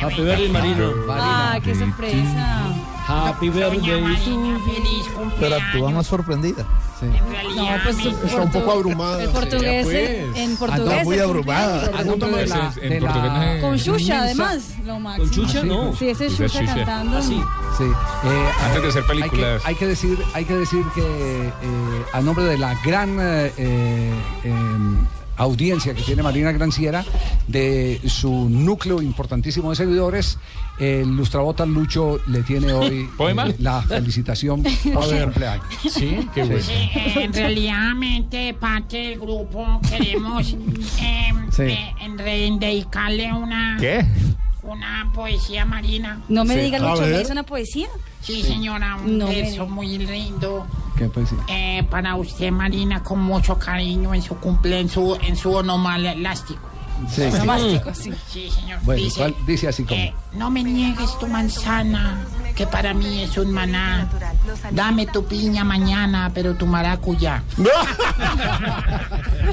Happy birthday, Marino. Ah, qué sorpresa. Happy birthday. Feliz Pero actúa más sorprendida. No, pues Está un poco abrumada. El portugués, pues. en Anda portugués. muy el abrumada. cumpleaños. A nombre de la- En de la- portugués no es- Con Xuxa, además. Lo máximo. Con Xuxa, no. Sí, ese es Ese es Xuxa cantando. Así. Sí. Eh, Antes de hacer hay que- películas. Hay que, decir, hay que decir que eh, a nombre de la gran eh, audiencia que tiene Marina Granciera, de su núcleo importantísimo de seguidores, el Lustrabota Lucho le tiene hoy <laughs> eh, la felicitación por su cumpleaños. Sí, qué bueno. Eh, en realidad, parte del grupo, queremos eh, Sí. eh, dedicarle una, ¿Qué? una poesía marina. No me Sí. diga, Lucho, ¿me hizo una poesía? Sí, señora, un No me verso diga. muy lindo. ¿Qué eh, para usted, Marina, con mucho cariño en su cumple, en su, en su onomal elástico. Sí. Onomástico, sí. Sí, señor. Bueno, dice, ¿cuál? dice así como. eh, no me niegues tu manzana, que para mí es un maná. Dame tu piña mañana, pero tu maracuyá. <laughs>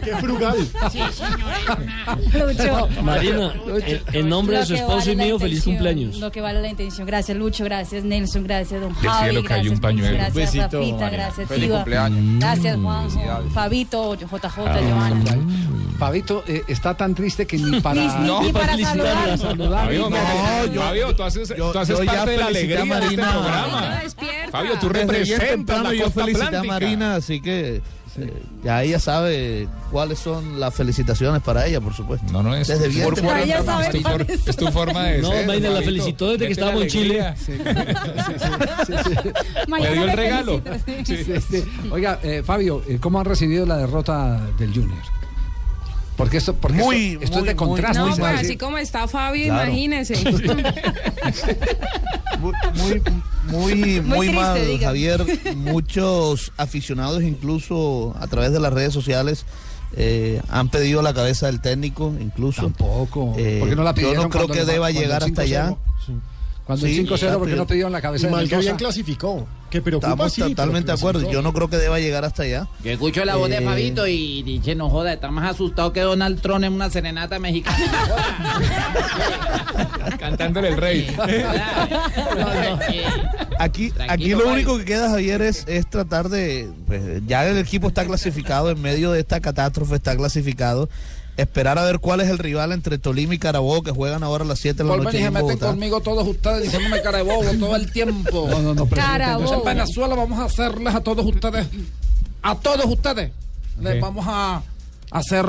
Qué frugal. Sí, señor. Lucho. Marina, en, en nombre de su esposo y vale mío, feliz cumpleaños. Lo que vale la intención. Gracias, Lucho. Gracias, Nelson. Gracias, don Del Javi. cielo cayó gracias, un pañuelo. Gracias, Besito, Rafita. Marina. Gracias, Feliz Tiva. cumpleaños. Gracias, Juanjo. Fabito, JJ, Giovanni. Pavito eh, está tan triste que ni para. Ni- ni- ni para saludar. Fabio, no, No, yo- Fabio, tú haces, yo- tú haces yo parte de la a alegría de este Marina. programa. Fabio, tú representas temprano la yo costa felicité a atlántica. Marina, así que eh, ya ella sabe cuáles son las felicitaciones para ella, por supuesto. No, no es. Desde bien por- temprano. Ella sabe es, tu for- es tu forma de No, ser. Marina la felicitó desde que estábamos en Chile. alegría. <laughs> Mañana dio el regalo. felicito, sí. Sí, sí. Oiga, eh, Fabio, eh, ¿cómo han recibido la derrota del Junior? Porque esto, porque Muy, esto, esto muy, es de contraste. No, pues así como está Fabio, Claro. imagínese. <laughs> <laughs> Muy, muy, muy, muy triste, mal, diga. Javier. Muchos aficionados, incluso a través de las redes sociales, eh, han pedido la cabeza del técnico, incluso. Tampoco. Eh, ¿Por qué no la yo no creo que deba llegar hasta 5-0? allá. Cuando Sí, el 5-0, ¿por qué exacto. no pidieron la cabeza mal que bien clasificó. Que preocupa Estamos sí, totalmente de acuerdo. Yo no creo que deba llegar hasta allá. Yo escucho la voz de Eh, Fabito y dice, no joda, está más asustado que Donald Trump en una serenata mexicana. <laughs> Cantándole el rey. <laughs> Aquí, Tranquilo, aquí lo único que queda, Javier, es, es tratar de. Pues, ya el equipo está clasificado en medio de esta catástrofe, está clasificado. Esperar a ver cuál es el rival entre Tolima y Carabobo que juegan ahora a las 7 de la noche. y se en meten Bogotá. conmigo todos ustedes diciéndome cara de bobo todo el tiempo. No, no, no, Carabobo. En. Venezuela vamos a hacerles a todos ustedes, a todos ustedes, les ¿Qué? vamos a hacer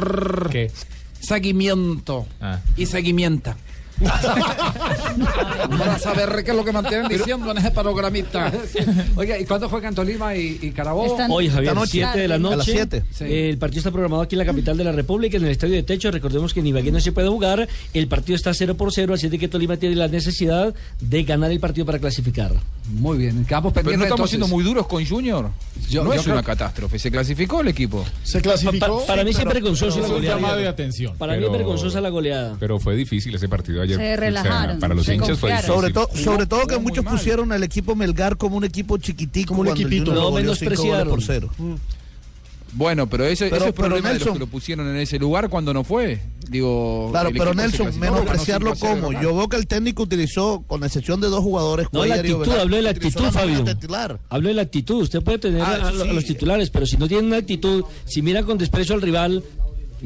¿Qué? seguimiento Ah. y seguimienta. <laughs> Para saber qué es lo que mantienen diciendo en ese programita. <laughs> Oiga, ¿y cuándo juegan Tolima y, y Carabobo? Están- Hoy, Javier, Esta noche. 7 de la A noche. las. Sí. Eh, El partido está programado aquí en la capital de la República, en el Estadio de Techo. Recordemos que en Ibagué no se puede jugar. El partido está 0 por 0, así de que Tolima tiene la necesidad de ganar el partido para clasificar. Muy bien, quedamos Pero pendientes no estamos entonces. siendo muy duros con Junior. Yo- no yo es creo una catástrofe. Se clasificó el equipo. Se clasificó. pa- para mí siempre vergonzoso la Es un goleada. llamado de atención. Para mí Pero- es vergonzosa la goleada. Pero fue difícil ese partido ayer. Se relajaron, para los se hinchas fue. Sobre, to- sobre todo que muchos mal. pusieron al equipo Melgar como un equipo chiquitico. Como un equipito. No, menospreciaron. por cero. Bueno, pero eso, Pero- es pero problema de los que lo pusieron en ese lugar cuando no fue. Digo, Claro, pero Nelson, menospreciarlo ganó 5 a 0 como. Yo veo que el técnico utilizó, con excepción de dos jugadores, No, la actitud, Ovelar, habló de la actitud, Fabio. titular. Hablo de la actitud. Usted puede tener Ah, a, a- sí. a los titulares, pero si no tiene una actitud, si mira con desprecio al rival,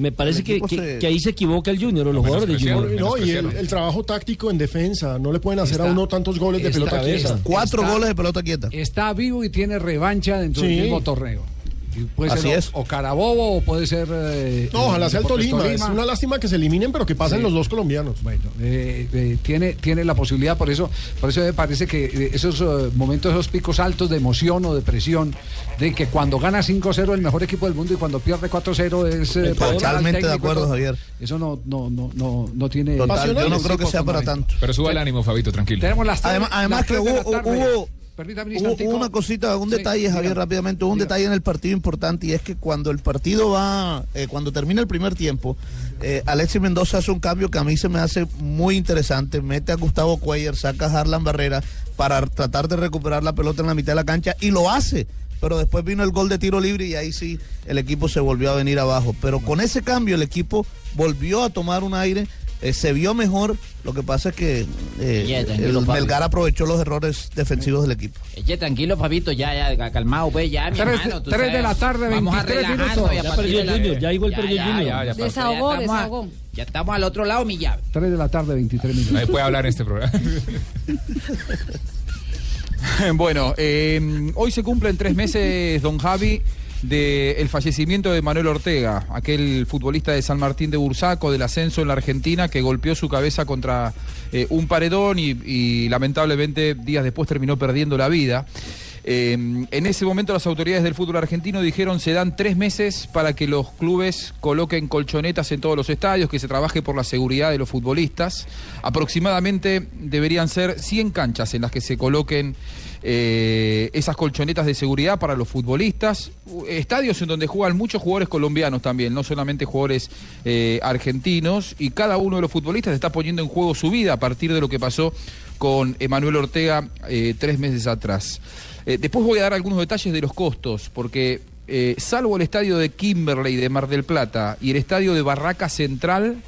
me parece que, que- se- que ahí se equivoca el Junior o los jugadores de Junior. No, y el, el trabajo táctico en defensa. No le pueden hacer a uno tantos goles de está pelota quieta. Cuatro Está- goles de pelota quieta. Está vivo y tiene revancha dentro del mismo torneo. Puede Así ser o- es. o Carabobo o puede ser. eh, No, ojalá sea el Tolima. Es una lástima que se eliminen, pero que pasen Sí. los dos colombianos. Bueno, eh, eh, tiene, tiene la posibilidad, por eso, por eso me parece que esos eh, momentos, esos picos altos de emoción o de presión, de que cuando gana 5-0 el mejor equipo del mundo y cuando pierde 4-0 es eh, Totalmente de acuerdo, Javier. Eso no, no, no, no, no tiene. Total, yo no creo que sea para tanto. Pero suba el ánimo, Fabito, tranquilo. Tenemos las tres- Además, además las que tres de hubo, la tarde. hubo, Permítame un hubo una cosita, un Sí, detalle, Javier, dígame. rápidamente, hubo un Dígame. detalle en el partido importante y es que cuando el partido va, eh, cuando termina el primer tiempo, eh, Alexis Mendoza hace un cambio que a mí se me hace muy interesante, mete a Gustavo Cuellar, saca a Harlan Barrera para tratar de recuperar la pelota en la mitad de la cancha y lo hace. Pero después vino el gol de tiro libre y ahí sí el equipo se volvió a venir abajo. Pero con ese cambio el equipo volvió a tomar un aire eh, se vio mejor. Lo que pasa es que eh, el. Melgar aprovechó los errores defensivos del equipo. Eche, tranquilo, Fabito, ya, ya, calmado, pues, ya, mi Tres- hermano. tú tres de sabes, la tarde, Vamos a 23 relajarnos minutos. Ya perdió de el Junior, ya igual perdió el Junior. Desahogó, desahogó. Ya estamos al otro lado, mi llave. 3 de la tarde, 23 minutos. Ahí puede hablar en este programa. <laughs> Bueno, eh, hoy se cumplen tres meses, don Javi, del fallecimiento de Manuel Ortega, aquel futbolista de San Martín de Bursaco, del ascenso en la Argentina, que golpeó su cabeza contra eh, un paredón y, lamentablemente días después terminó perdiendo la vida. Eh, en ese momento las autoridades del fútbol argentino dijeron se dan tres meses para que los clubes coloquen colchonetas en todos los estadios, que se trabaje por la seguridad de los futbolistas. Aproximadamente deberían ser 100 canchas en las que se coloquen eh, esas colchonetas de seguridad para los futbolistas. Estadios en donde juegan muchos jugadores colombianos también, no solamente jugadores eh, argentinos. Y cada uno de los futbolistas está poniendo en juego su vida a partir de lo que pasó con Emanuel Ortega eh, tres meses atrás. Después voy a dar algunos detalles de los costos, porque salvo el estadio de Kimberley de Mar del Plata y el estadio de Barraca Central,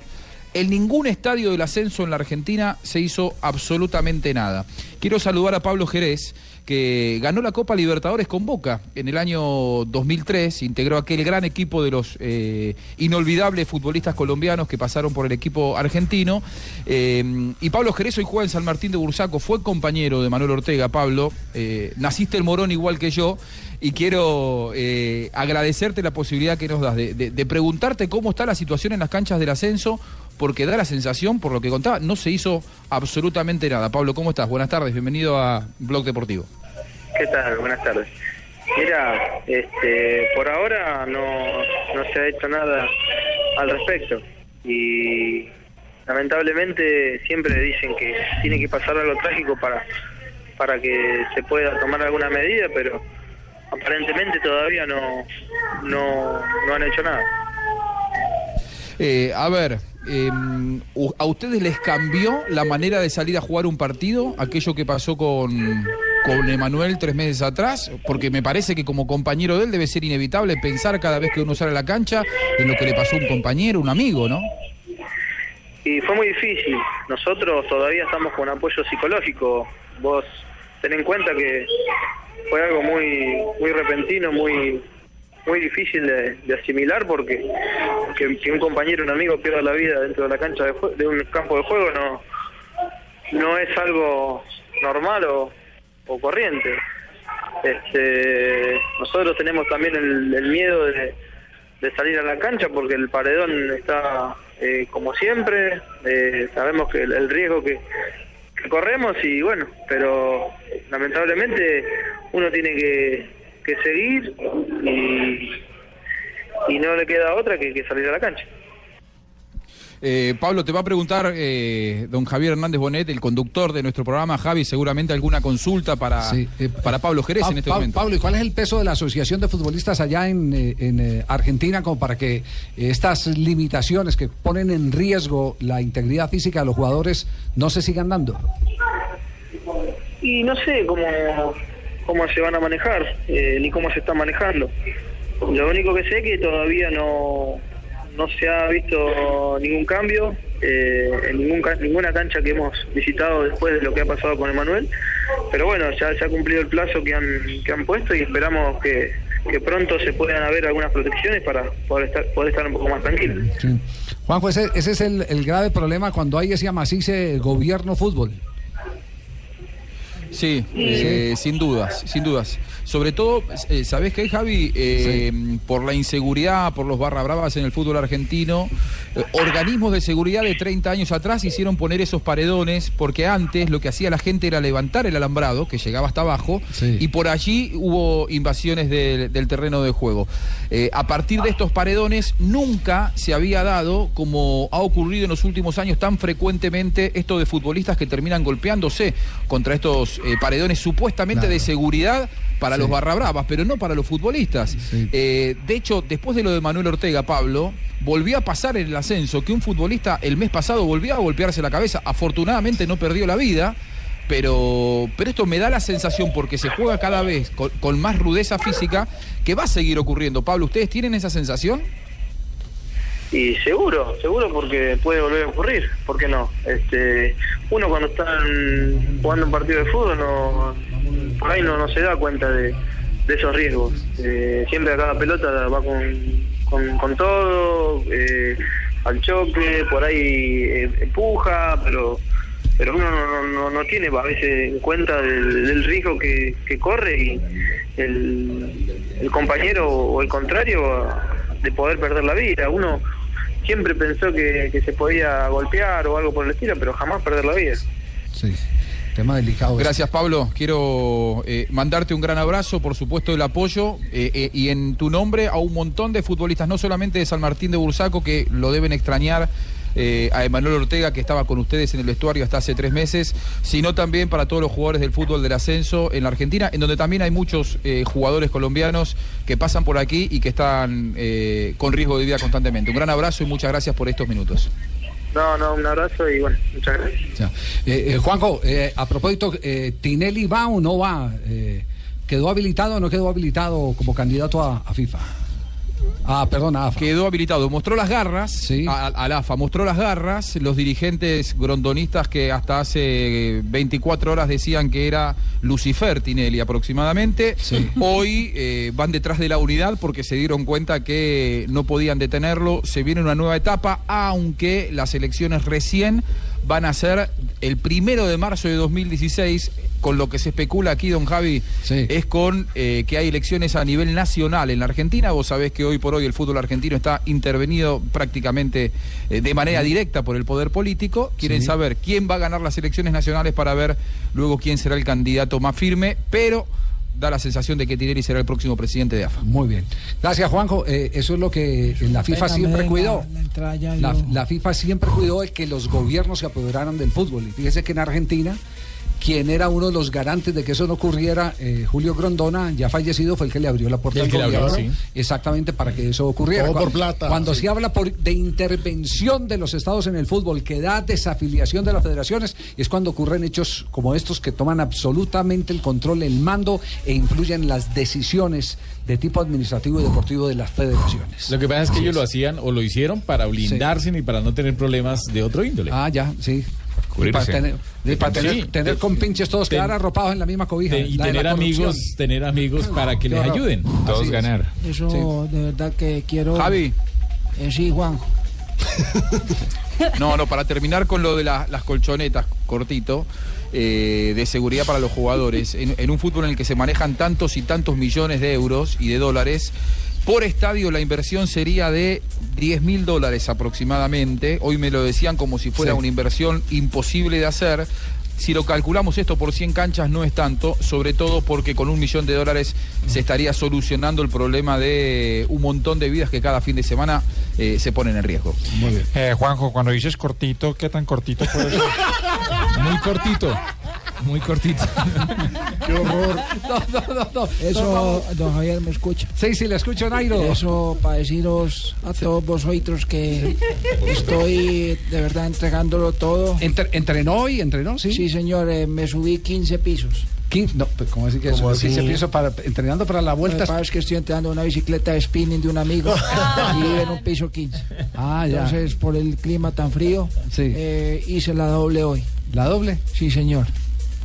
en ningún estadio del ascenso en la Argentina se hizo absolutamente nada. Quiero saludar a Pablo Jerez, que ganó la Copa Libertadores con Boca en el año 2003, integró aquel gran equipo de los eh, inolvidables futbolistas colombianos que pasaron por el equipo argentino. Eh, y Pablo Jerez hoy juega en San Martín de Bursaco, fue compañero de Manuel Ortega, Pablo. Eh, naciste el Morón igual que yo. Y quiero agradecerte la posibilidad que nos das de preguntarte cómo está la situación en las canchas del ascenso, porque da la sensación, por lo que contaba, no se hizo absolutamente nada. Pablo, ¿cómo estás? Buenas tardes, bienvenido a Blog Deportivo. ¿Qué tal? Buenas tardes. Mira, este, por ahora no, no se ha hecho nada al respecto y lamentablemente siempre dicen que tiene que pasar algo trágico para para que se pueda tomar alguna medida, pero aparentemente todavía no no, no han hecho nada. Eh, a ver, eh, ¿a ustedes les cambió la manera de salir a jugar un partido? Aquello que pasó con, con Emanuel tres meses atrás, porque me parece que como compañero de él debe ser inevitable pensar cada vez que uno sale a la cancha en lo que le pasó a un compañero, un amigo, ¿no? Y fue muy difícil. Nosotros todavía estamos con apoyo psicológico. Vos ten en cuenta que fue algo muy muy repentino, muy muy difícil de, de asimilar porque que, un compañero, un amigo pierda la vida dentro de la cancha de, de un campo de juego no no es algo normal o, o corriente. Este, nosotros tenemos también el, miedo de, salir a la cancha porque el paredón está eh, como siempre, eh, sabemos que el, riesgo que corremos y bueno, pero lamentablemente uno tiene que, que seguir y, y no le queda otra que, que salir a la cancha. Eh, Pablo, te va a preguntar eh, don Javier Hernández Bonet, el conductor de nuestro programa, Javi, seguramente alguna consulta para, para Pablo Jerez Pa- en este Pa- momento. Pablo, ¿y cuál es el peso de la Asociación de Futbolistas allá en, eh, en, eh, Argentina como para que eh, estas limitaciones que ponen en riesgo la integridad física de los jugadores no se sigan dando? Y no sé cómo, cómo se van a manejar, eh, ni cómo se está manejando. Lo único que sé es que todavía no, no se ha visto ningún cambio eh, en ningún, ninguna cancha que hemos visitado después de lo que ha pasado con Emanuel. Pero bueno, ya se ha cumplido el plazo que han, que han puesto y esperamos que, pronto se puedan haber algunas protecciones para poder estar, poder estar un poco más tranquilos. Juanjo, ese, ese es el, el grave problema cuando hay ese amacice gobierno fútbol. Sí, eh, sin dudas, sin dudas. Sobre todo, eh, ¿sabés qué, Javi? Eh, Por la inseguridad, por los barra bravas en el fútbol argentino, eh, organismos de seguridad de 30 años atrás hicieron poner esos paredones porque antes lo que hacía la gente era levantar el alambrado, que llegaba hasta abajo, y por allí hubo invasiones del, del terreno de juego. Eh, a partir de estos paredones nunca se había dado, como ha ocurrido en los últimos años tan frecuentemente, esto de futbolistas que terminan golpeándose contra estos eh, paredones supuestamente de seguridad para los barra bravas, pero no para los futbolistas. Eh, de hecho, después de lo de Manuel Ortega, Pablo, volvió a pasar en el ascenso que un futbolista el mes pasado volvió a golpearse la cabeza. Afortunadamente no perdió la vida. Pero, pero esto me da la sensación, porque se juega cada vez con, con más rudeza física, que va a seguir ocurriendo. Pablo, ¿ustedes tienen esa sensación? Y seguro, seguro porque puede volver a ocurrir, ¿por qué no? Este, uno cuando están jugando un partido de fútbol no, por ahí no, no se da cuenta de, de esos riesgos. Eh, siempre a cada pelota va con, con, todo, eh, al choque, por ahí eh, empuja, pero pero uno no, no, no, no tiene a veces en cuenta del, del riesgo que, que corre y el, el compañero o el contrario de poder perder la vida. Uno siempre pensó que, que se podía golpear o algo por el estilo, pero jamás perder la vida. Sí. Tema delicado. Gracias, Pablo. Quiero eh, mandarte un gran abrazo, por supuesto, el apoyo eh, eh, y en tu nombre a un montón de futbolistas, no solamente de San Martín de Bursaco, que lo deben extrañar. Eh, a Emanuel Ortega, que estaba con ustedes en el vestuario hasta hace tres meses, sino también para todos los jugadores del fútbol del ascenso en la Argentina, en donde también hay muchos eh, jugadores colombianos que pasan por aquí y que están eh, con riesgo de vida constantemente. Un gran abrazo y muchas gracias por estos minutos. No, no, un abrazo y bueno, muchas gracias. Eh, eh, Juanjo, eh, a propósito, ¿Tinelli va o no va? ¿Quedó habilitado o no quedó habilitado como candidato a, a FIFA? Ah, perdón, AFA. Quedó habilitado, mostró las garras a- al AFA, mostró las garras, los dirigentes grondonistas que hasta hace 24 horas decían que era Lucifer Tinelli aproximadamente, hoy eh, van detrás de la unidad porque se dieron cuenta que no podían detenerlo, se viene una nueva etapa, aunque las elecciones recién van a ser el primero de marzo de 2016, con lo que se especula aquí, don Javi, es con eh, que hay elecciones a nivel nacional en la Argentina. Vos sabés que hoy por hoy el fútbol argentino está intervenido prácticamente eh, de manera directa por el poder político. Quieren Sí. saber quién va a ganar las elecciones nacionales para ver luego quién será el candidato más firme, pero da la sensación de que Tinelli será el próximo presidente de AFA. Muy bien. Gracias, Juanjo. Eh, eso es lo que la FIFA siempre cuidó. la la FIFA siempre cuidó de que los gobiernos se apoderaran del fútbol. Y fíjese que en Argentina, quien era uno de los garantes de que eso no ocurriera, eh, Julio Grondona, ya fallecido, fue el que le abrió la puerta El al que le abrió, gobierno, sí. exactamente para que eso ocurriera. Todo por Cuando- plata, Cuando sí. se habla por- de intervención de los estados en el fútbol, que da desafiliación de las federaciones, es cuando ocurren hechos como estos que toman absolutamente el control, el mando e influyen en las decisiones de tipo administrativo y deportivo de las federaciones. Lo que pasa es que Así ellos es. lo hacían o lo hicieron para blindarse y para no tener problemas de otro índole. Ah, ya, sí. Y para tener, y para tener, Sí, tener de- compinches todos ten- quedar arropados en la misma cobija. Y la de la tener amigos, tener amigos para que les ayuden. Todos es. ganar. Eso de verdad que quiero. Javi. Eh, sí, Juanjo. <laughs> No, no, para terminar con lo de la- las colchonetas, cortito, eh, de seguridad para los jugadores, en, en un fútbol en el que se manejan tantos y tantos millones de euros y de dólares, por estadio la inversión sería de 10 mil dólares aproximadamente. Hoy me lo decían como si fuera Sí. una inversión imposible de hacer. Si lo calculamos esto por 100 canchas no es tanto, sobre todo porque con un millón de dólares se estaría solucionando el problema de un montón de vidas que cada fin de semana eh, se ponen en riesgo. Muy bien. Eh, Juanjo, cuando dices cortito, ¿qué tan cortito puede ser? <laughs> Muy cortito. Muy cortito. <laughs> Qué horror. No, no, no, no. Eso, don Javier, me escucha. Sí, sí, le escucho, Nairo. Eso para deciros a todos vosotros que <laughs> estoy de verdad entregándolo todo. Entre- ¿Entrenó hoy? ¿Entrenó? Sí. Sí, señor, eh, me subí 15 pisos. ¿Quin- no, pues, ¿Cómo decir que ¿Cómo eso? así? 15 pisos para, entrenando para la Lo que vuelta? pasa es que estoy entrenando una bicicleta de spinning de un amigo <laughs> y vive en un piso 15. Ah, ya. Entonces, por el clima tan frío, Sí. eh, hice la doble hoy. ¿La doble? Sí, señor.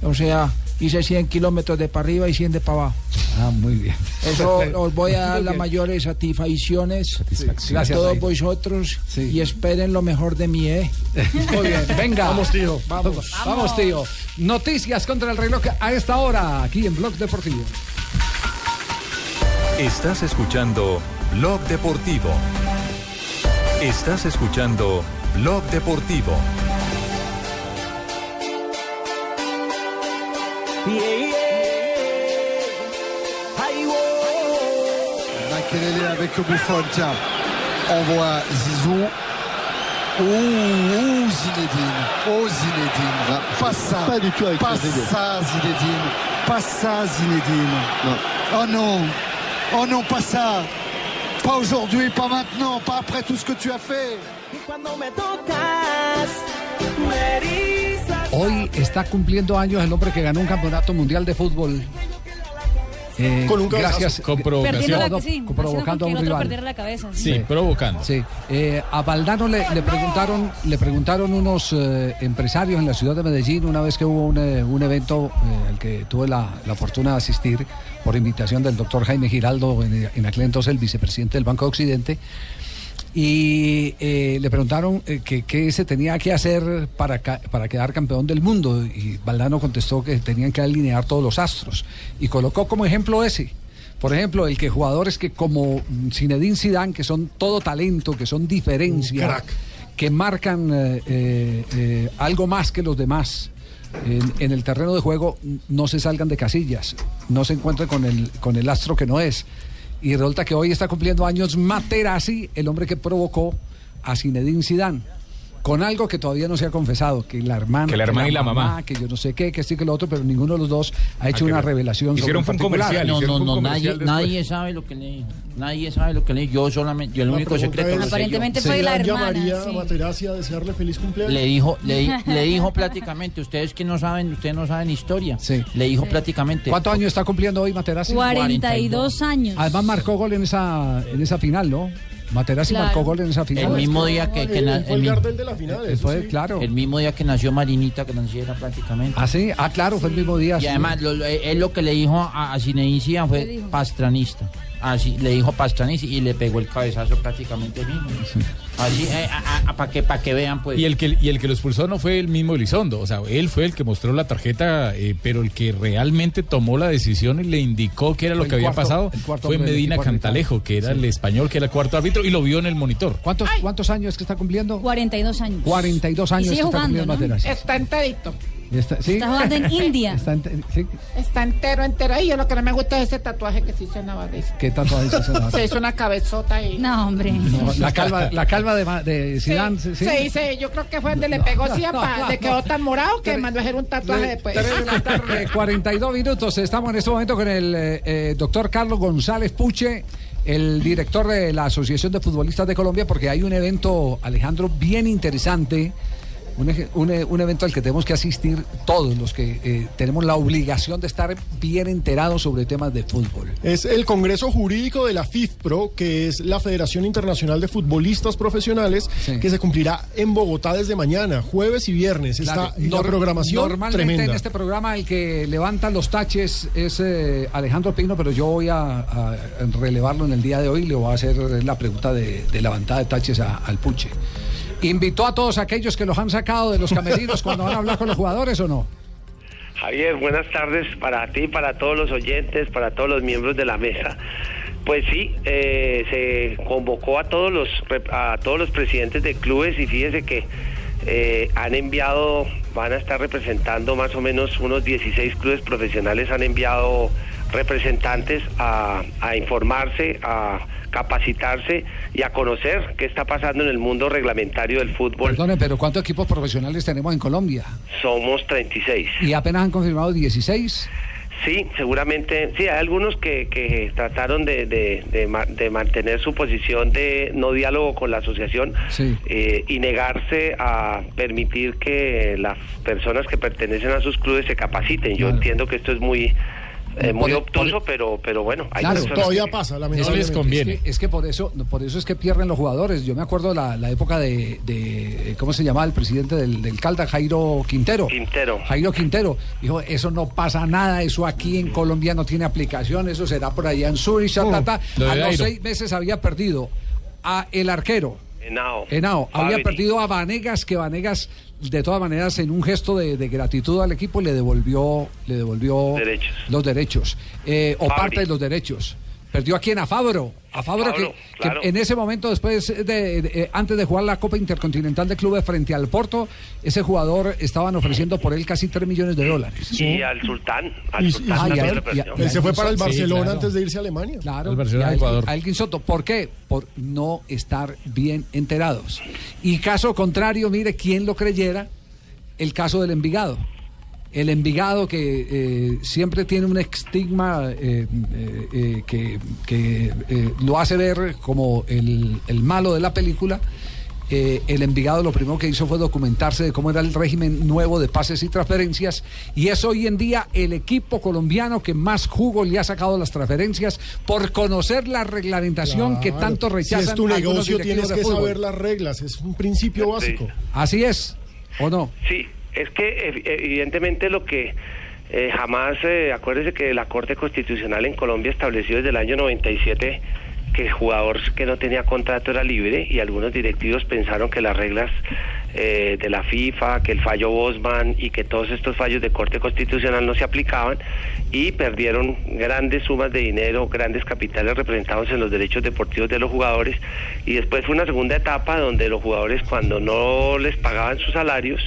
O sea, hice 100 kilómetros de para arriba y 100 de para abajo. Ah, muy bien. Eso <laughs> os voy a dar las mayores satisfacciones a Gracias, todos vosotros Sí. y esperen lo mejor de mí, ¿eh? Muy bien, <laughs> venga. Vamos, tío. Vamos. Vamos, tío. Noticias contra el reloj a esta hora, aquí en Blog Deportivo. Estás escuchando Blog Deportivo. Estás escuchando Blog Deportivo. Makelele avec Buffon, tiens. On voit Zizou. Ouh, ouh, Zinedine. Oh, Zinedine. pas ça. pas du tout avec Pas ça, Zinedine. Pas ça, Zinedine. Oh non. Oh non, pas ça. Pas aujourd'hui, pas maintenant, pas après tout ce que tu as fait. Hoy está cumpliendo años el hombre que ganó un campeonato mundial de fútbol. Eh, Con un gracias. Con Perdiendo la, No, sí, provocando a un rival. la cabeza. Sí, provocando. Sí, eh, a Valdano le, le preguntaron, le preguntaron unos eh, empresarios en la ciudad de Medellín una vez que hubo un, eh, un evento eh, al que tuve la, la fortuna de asistir por invitación del doctor Jaime Giraldo, en, en aquel entonces el vicepresidente del Banco de Occidente. Y eh, le preguntaron eh, que qué se tenía que hacer para, ca- para quedar campeón del mundo. Y Valdano contestó que tenían que alinear todos los astros. Y colocó como ejemplo ese. Por ejemplo, el que jugadores que como Zinedine Zidane, que son todo talento, que son diferencia, que marcan eh, eh, algo más que los demás. En, en el terreno de juego no se salgan de casillas, no se encuentren con el, con el astro que no es. Y resulta que hoy está cumpliendo años Materazzi, el hombre que provocó a Zinedine Zidane. Con algo que todavía no se ha confesado, que la hermana, Que la hermana y la mamá. que yo no sé qué, que esto y que lo otro, pero ninguno de los dos ha hecho que una revelación sobre Hicieron un fue un comercial, No, no, no, nadie, comercial después. nadie sabe lo que le. Nadie sabe lo que le. Yo solamente, yo el La único secreto es, lo sé yo. Aparentemente fue ¿se la hermana. llamaría sí. a Materazzi a desearle feliz cumpleaños? Le dijo, le, di- le dijo <laughs> prácticamente, ustedes que no saben, ustedes no saben historia. Le dijo prácticamente. ¿Cuántos años está cumpliendo hoy Materazzi? 42 años. Además marcó gol en esa, en esa final, ¿no? Materazzi Claro. marcó gol en esa final. El mismo día que, que na- el, mi- de la final. Eh, fue, claro. el mismo día que nació Marinita, que naciera prácticamente. Ah, sí, ah, claro, fue el mismo día. Y sí. además, lo- lo- él lo que le dijo a, a Zinedine fue pastranista. Así, le dijo pastranista y le pegó el cabezazo prácticamente mismo. Así, para que, pa' que vean, pues. Y el que y el que lo expulsó no fue el mismo Elizondo, o sea, él fue el que mostró la tarjeta, eh, pero el que realmente tomó la decisión y le indicó qué era lo que había cuarto- pasado fue Medina. Cantalejo, que era el español, que era el cuarto árbitro y lo vio en el monitor. ¿Cuántos, ¿Cuántos años es que está cumpliendo? 42 años. 42 Y años sigue que está jugando, cumpliendo ¿no? Está enterito. Está, ¿sí? Está jugando en India. <laughs> Está ente- sí. Está entero, entero. Y yo lo que no me gusta es ese tatuaje que se hizo en barriga. ¿Qué tatuaje se hace? <laughs> Se hizo una cabezota y... No, hombre. No, la calva, la calva de, de Zidane, sí. Se dice, yo creo que fue donde le pegó siapa, le quedó tan morado que mandó a hacer un tatuaje después. 3 de la tarde, <laughs> 42 minutos. Estamos en este momento con el eh, eh, doctor Carlos González Puche, el director de la Asociación de Futbolistas de Colombia, porque hay un evento, Alejandro, bien interesante. Un, un, eh, un evento al que tenemos que asistir todos los que eh, tenemos la obligación de estar bien enterados sobre temas de fútbol. Es el Congreso Jurídico de la FIFPRO, que es la Federación Internacional de Futbolistas Profesionales, que se cumplirá en Bogotá desde mañana, jueves y viernes. Claro, Está la nor- programación Normalmente tremenda. en este programa el que levanta los taches es eh, Alejandro Pino, pero yo voy a, a relevarlo en el día de hoy. Le voy a hacer la pregunta de, de levantada de taches a- al Puche. ¿Invitó a todos aquellos que los han sacado de los camerinos cuando van a hablar con los jugadores o no? Javier, buenas tardes para ti, para todos los oyentes, para todos los miembros de la mesa. Pues sí, eh, se convocó a todos los a todos los presidentes de clubes y fíjese que eh, han enviado, van a estar representando más o menos unos 16 clubes profesionales, han enviado representantes a, a informarse, a capacitarse y a conocer qué está pasando en el mundo reglamentario del fútbol. Perdone, pero ¿cuántos equipos profesionales tenemos en Colombia? Somos 36. Y apenas han confirmado 16. Sí, seguramente, sí, hay algunos que, que trataron de, de, de ma- de mantener su posición de no diálogo con la asociación Sí. eh, y negarse a permitir que las personas que pertenecen a sus clubes se capaciten. Yo Claro. entiendo que esto es muy eh, muy Por- obtuso, pero pero bueno, hay Claro, Todavía que- pasa, Es lamentablemente. que, es que- es que por eso, por eso es que pierden los jugadores. Yo me acuerdo la, la época de, de- ¿cómo se llamaba el presidente del, del Calda, Jairo Quintero. Quintero. Jairo Quintero dijo, eso no pasa nada, eso aquí en Colombia no tiene aplicación, eso será por allá en Zurich, ta, ta, ta". Lo de A los Jairo. seis meses había perdido a el arquero. Henao. Henao, había perdido a Vanegas, que Vanegas, de todas maneras, en un gesto de, de gratitud al equipo, le devolvió, le devolvió Derechos. los derechos, eh, o Fabri. parte de los derechos. Perdió a quién, a Fabro. A Fabro, Fabro, que, claro. que en ese momento, después de, de- de- antes de jugar la Copa Intercontinental de Clubes frente al Porto, ese jugador estaban ofreciendo por él casi 3 millones de dólares. Y al sultán, al Y- sultán Él se fue para el Sí, Barcelona claro. antes de irse a Alemania. Claro, El Barcelona Ecuador. a Elkin Soto. ¿Por qué? Por no estar bien enterados. Y caso contrario, mire, quién lo creyera, el caso del Envigado. El Envigado que eh, siempre tiene un estigma eh, eh, eh, que, que, eh, lo hace ver como el, el malo de la película. eh, el Envigado lo primero que hizo fue documentarse de cómo era el régimen nuevo de pases y transferencias y es hoy en día el equipo colombiano que más jugo le ha sacado a las transferencias por conocer la reglamentación que tanto Si rechazan es tu algunos negocio, directivos tienes que fútbol. saber las reglas. Es un principio básico. Así es, ¿o no? Sí, es que ev- evidentemente lo que eh, jamás, eh, acuérdese que la Corte Constitucional en Colombia estableció desde el año 97 que el jugador que no tenía contrato era libre y algunos directivos pensaron que las reglas eh, de la FIFA, que el fallo Bosman y que todos estos fallos de Corte Constitucional no se aplicaban y perdieron grandes sumas de dinero, grandes capitales representados en los derechos deportivos de los jugadores. Y después fue una segunda etapa donde los jugadores cuando no les pagaban sus salarios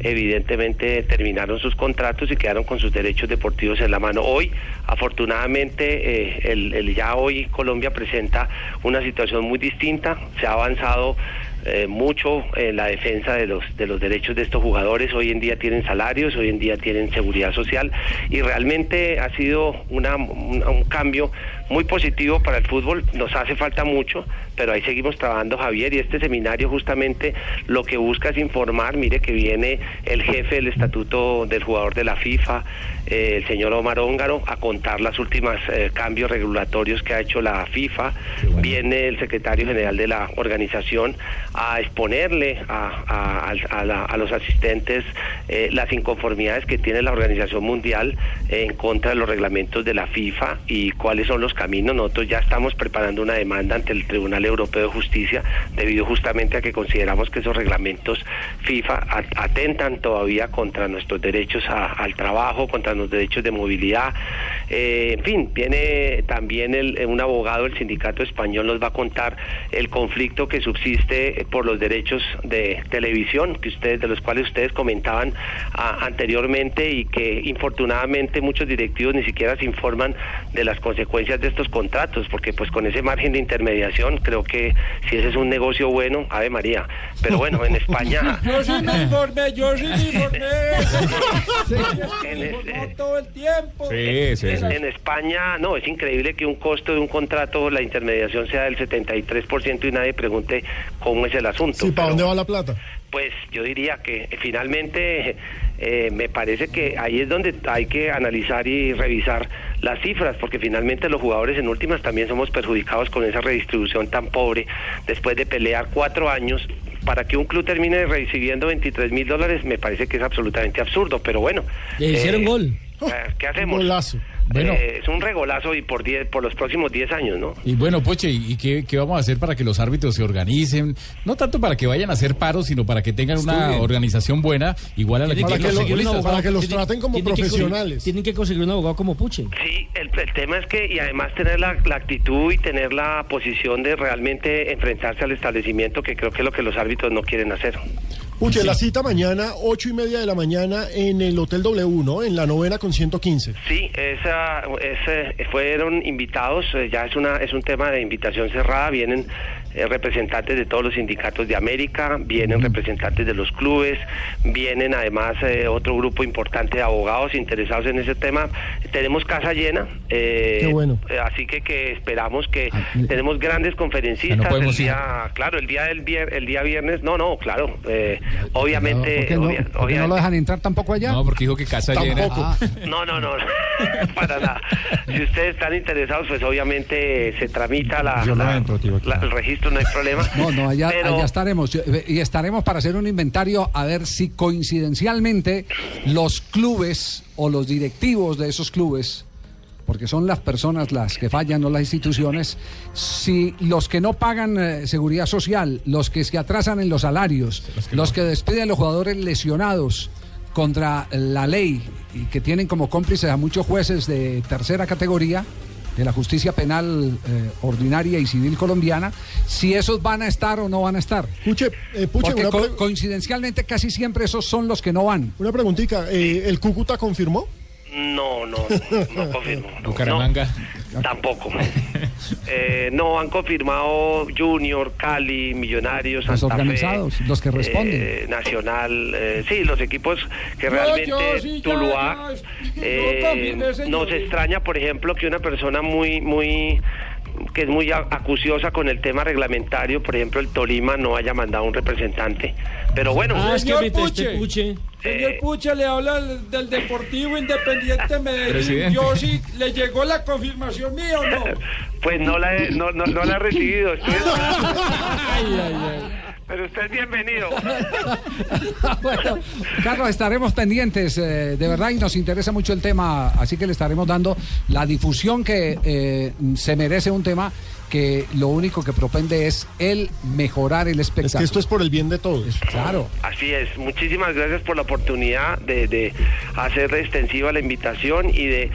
evidentemente terminaron sus contratos y quedaron con sus derechos deportivos en la mano. Hoy, afortunadamente, eh, el, el ya hoy Colombia presenta una situación muy distinta, se ha avanzado eh, mucho en la defensa de los de los derechos de estos jugadores. Hoy en día tienen salarios, hoy en día tienen seguridad social y realmente ha sido una, un, un cambio muy positivo para el fútbol. Nos hace falta mucho, pero ahí seguimos trabajando, Javier. Y este seminario justamente lo que busca es informar. Mire que viene el jefe del estatuto del jugador de la FIFA, eh, el señor Omar Óngaro, a contar las últimas eh, cambios regulatorios que ha hecho la FIFA. Viene el secretario general de la organización a exponerle a, a- la- a los asistentes eh, las inconformidades que tiene la Organización Mundial en contra de los reglamentos de la FIFA y cuáles son los caminos. Nosotros ya estamos preparando una demanda ante el Tribunal Europeo de Justicia debido justamente a que consideramos que esos reglamentos FIFA atentan todavía contra nuestros derechos al trabajo, contra los derechos de movilidad. Eh, en fin, viene también el- un abogado del sindicato español nos va a contar el conflicto que subsiste eh, por los derechos de televisión que ustedes de los cuales ustedes comentaban ah, anteriormente y que infortunadamente muchos directivos ni siquiera se informan de las consecuencias de estos contratos porque pues con ese margen de intermediación creo que si ese es un negocio bueno Ave María pero bueno en España <laughs> <laughs> Yo sí me informé, yo sí me informé. En todo el tiempo. en, en España, no, es increíble que un costo de un contrato, la intermediación sea del 73% y nadie pregunte cómo es el asunto. Sí, ¿para dónde va la plata? Pues yo diría que eh, finalmente eh, me parece que ahí es donde hay que analizar y revisar las cifras, porque finalmente los jugadores en últimas también somos perjudicados con esa redistribución tan pobre después de pelear cuatro años. Para que un club termine recibiendo 23 mil dólares me parece que es absolutamente absurdo, pero bueno. Le hicieron eh, gol. ¿Qué hacemos? Golazo. Bueno. Eh, es un regolazo y por diez, por los próximos 10 años, ¿no? Y bueno, Poche, ¿y qué, qué vamos a hacer para que los árbitros se organicen? No tanto para que vayan a hacer paros, sino para que tengan una organización buena, igual a la que Para tienen que, los lo- futbolistas. para que los traten como Tienen que profesionales. Tienen que conseguir un abogado como Puche. Sí, el, el tema es que, y además tener la, la actitud y tener la posición de realmente enfrentarse al establecimiento, que creo que es lo que los árbitros no quieren hacer. Puche, la cita mañana, ocho y media de la mañana, en el Hotel W, ¿no? En la novena con 115. Sí, esa, ese, fueron invitados, eh, ya es una es un tema de invitación cerrada, vienen eh, representantes de todos los sindicatos de América, vienen representantes de los clubes, vienen además eh, otro grupo importante de abogados interesados en ese tema. Tenemos casa llena, eh, Qué bueno. eh, así que, que esperamos que tenemos grandes conferencistas. Ah, no podemos el ir. día, claro, el día del vier- el día viernes, no, no, claro, eh, obviamente, ¿Por qué no, obvia- por qué no lo dejan entrar tampoco allá? No, porque dijo que casa llena. Ah, no, no, no, <laughs> para nada. Si ustedes están interesados, pues obviamente se tramita la, Yo no la- entro, tío, aquí. la- el registro, no hay problema. No, no, allá, Pero- allá estaremos. Yo- Y estaremos para hacer un inventario a ver si coincidencialmente los clubes o los directivos de esos clubes, porque son las personas las que fallan, no las instituciones, si los que no pagan eh, seguridad social, los que se atrasan en los salarios, los que, despiden a los jugadores lesionados contra la ley y que tienen como cómplices a muchos jueces de tercera categoría, de la justicia penal eh, ordinaria y civil colombiana, si esos van a estar o no van a estar. Puche, eh, Puche, Porque una, co- pre- coincidencialmente casi siempre esos son los que no van. una preguntita. eh, ¿El Cúcuta confirmó? No, no, no confirmo. no, <laughs> Bucaramanga. no, tampoco. Eh, no, han confirmado Junior, Cali, Millonarios, Los Fe, organizados, los que responden. eh, Nacional, eh, sí, los equipos que No, realmente yo sí, ya, Tuluá ya, eh, no nos extraña, por ejemplo, que una persona muy, muy que es muy a- acuciosa con el tema reglamentario, por ejemplo, el Tolima no haya mandado un representante. Pero bueno, Ah, es que Señor Puche. esté Puche. Señor Pucha le habla del- del Deportivo Independiente <laughs> Medellín. Presidente. Yo sí, ¿le llegó la confirmación mía o no? pues no la he, no, no, no la he recibido. estoy <laughs> esperando. Pero usted es bienvenido. <laughs> bueno, Carlos, estaremos pendientes, eh, de verdad, y nos interesa mucho el tema, así que le estaremos dando la difusión que eh, se merece un tema que lo único que propende es el mejorar el espectáculo. que esto es por el bien de todos. Claro. Así es. Muchísimas gracias por la oportunidad de, de hacer extensiva la invitación y de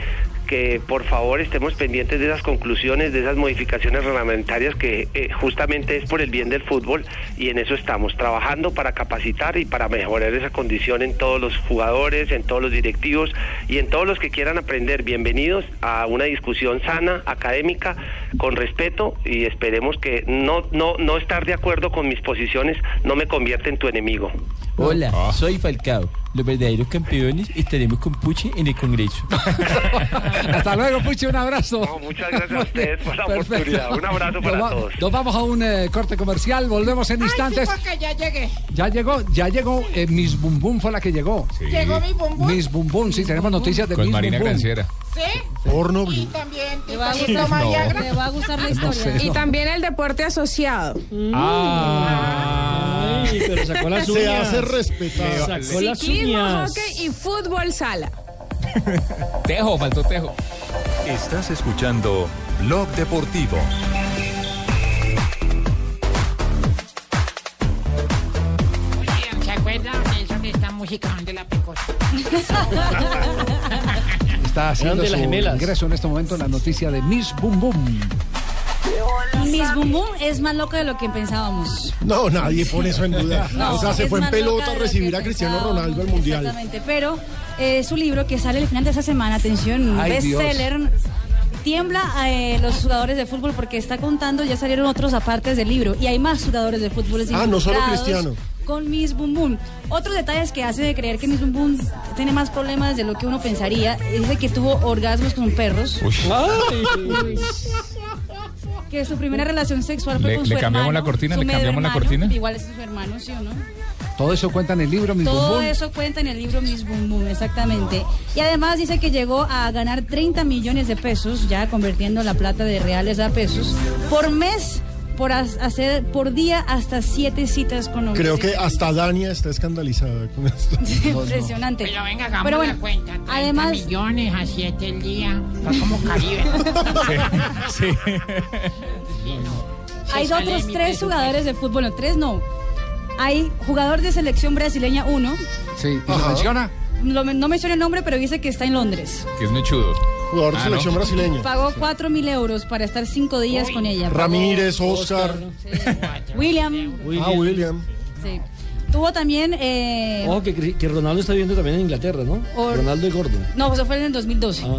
que por favor estemos pendientes de esas conclusiones, de esas modificaciones reglamentarias que eh, justamente es por el bien del fútbol y en eso estamos trabajando para capacitar y para mejorar esa condición en todos los jugadores, en todos los directivos y en todos los que quieran aprender. Bienvenidos a una discusión sana, académica, con respeto y esperemos que no, no, no estar de acuerdo con mis posiciones no me convierte en tu enemigo. Hola, soy Falcao. Los verdaderos campeones estaremos con Puche en el Congreso. <laughs> Hasta luego, Puche, un abrazo. muchas gracias a ustedes por la Perfecto. oportunidad. Un abrazo para Nos va- todos. Nos vamos a un eh, corte comercial, volvemos en instantes. porque ya llegué. Ya llegó, ya llegó, eh, Miss Bum Bum fue la que llegó. Llegó mi Bum Bum. Miss Bum Bum, sí, tenemos noticias de Con Miss Marina Bum Bum. Granciera. ¿Sí? Porno Y también Le va a gustar, le va a gustar la historia. sé, Y no. también el deporte asociado. Pero sacó las <laughs> Se uñas. hace respetar. Sacó las Ciclismo, uñas. hockey y fútbol sala. Tejo, faltó Tejo. Estás escuchando Blog Deportivo. Oigan, ¿Se acuerdan de eso de esta música donde la pecosa? <laughs> Está haciendo Eran de su las gemelas. ingreso en este momento en la noticia de Miss Bum Bum. Miss Bum Bum es más loca de lo que pensábamos. No, nadie pone eso en duda. <laughs> No, o sea, se fue en pelota a recibir a Cristiano. Ronaldo al Mundial. Exactamente, pero eh, su libro que sale al final de esa semana, atención, bestseller. Tiembla a eh, los jugadores de fútbol porque está contando, ya salieron otros apartes del libro y hay más jugadores de fútbol. Ah, no solo Cristiano. Con Miss Boom Boom. Otros detalles que hace de creer que Miss Boom Boom tiene más problemas de lo que uno pensaría es de que tuvo orgasmos con perros. <laughs> Ay. Que su primera relación sexual fue ¿Le- con le su cambiamos hermano, la cortina? ¿Le cambiamos la cortina? Igual es su hermano, ¿sí o no? Todo eso cuenta en el libro Miss Todo Bum. eso cuenta en el libro Miss Boom Boom, exactamente. Y además dice que llegó a ganar 30 millones de pesos, ya convirtiendo la plata de reales a pesos, por mes, por hacer por día hasta siete citas con hombres. Creo que hasta Dania está escandalizada con esto. <laughs> Impresionante. Pero venga, hagamos Pero la bueno, cuenta. 30 además- millones a 7 el día. Está como Caribe. <laughs> Sí. Hay otros tres jugadores de fútbol, no, tres no. Hay jugador de selección brasileña uno, Sí, ¿y lo menciona? Lo- no menciona el nombre, pero dice que está en Londres. Que es mechudo. Jugador de Ah, selección ¿no? brasileña. Pagó cuatro mil euros para estar cinco días con ella. Ramírez, Oscar. William, Ah, William. sí. Tuvo también... eh, Ojo que, Cri- que Ronaldo está viviendo también en Inglaterra, ¿no? Or- Ronaldo y Gordo. No, eso fue en el 2012. Ah.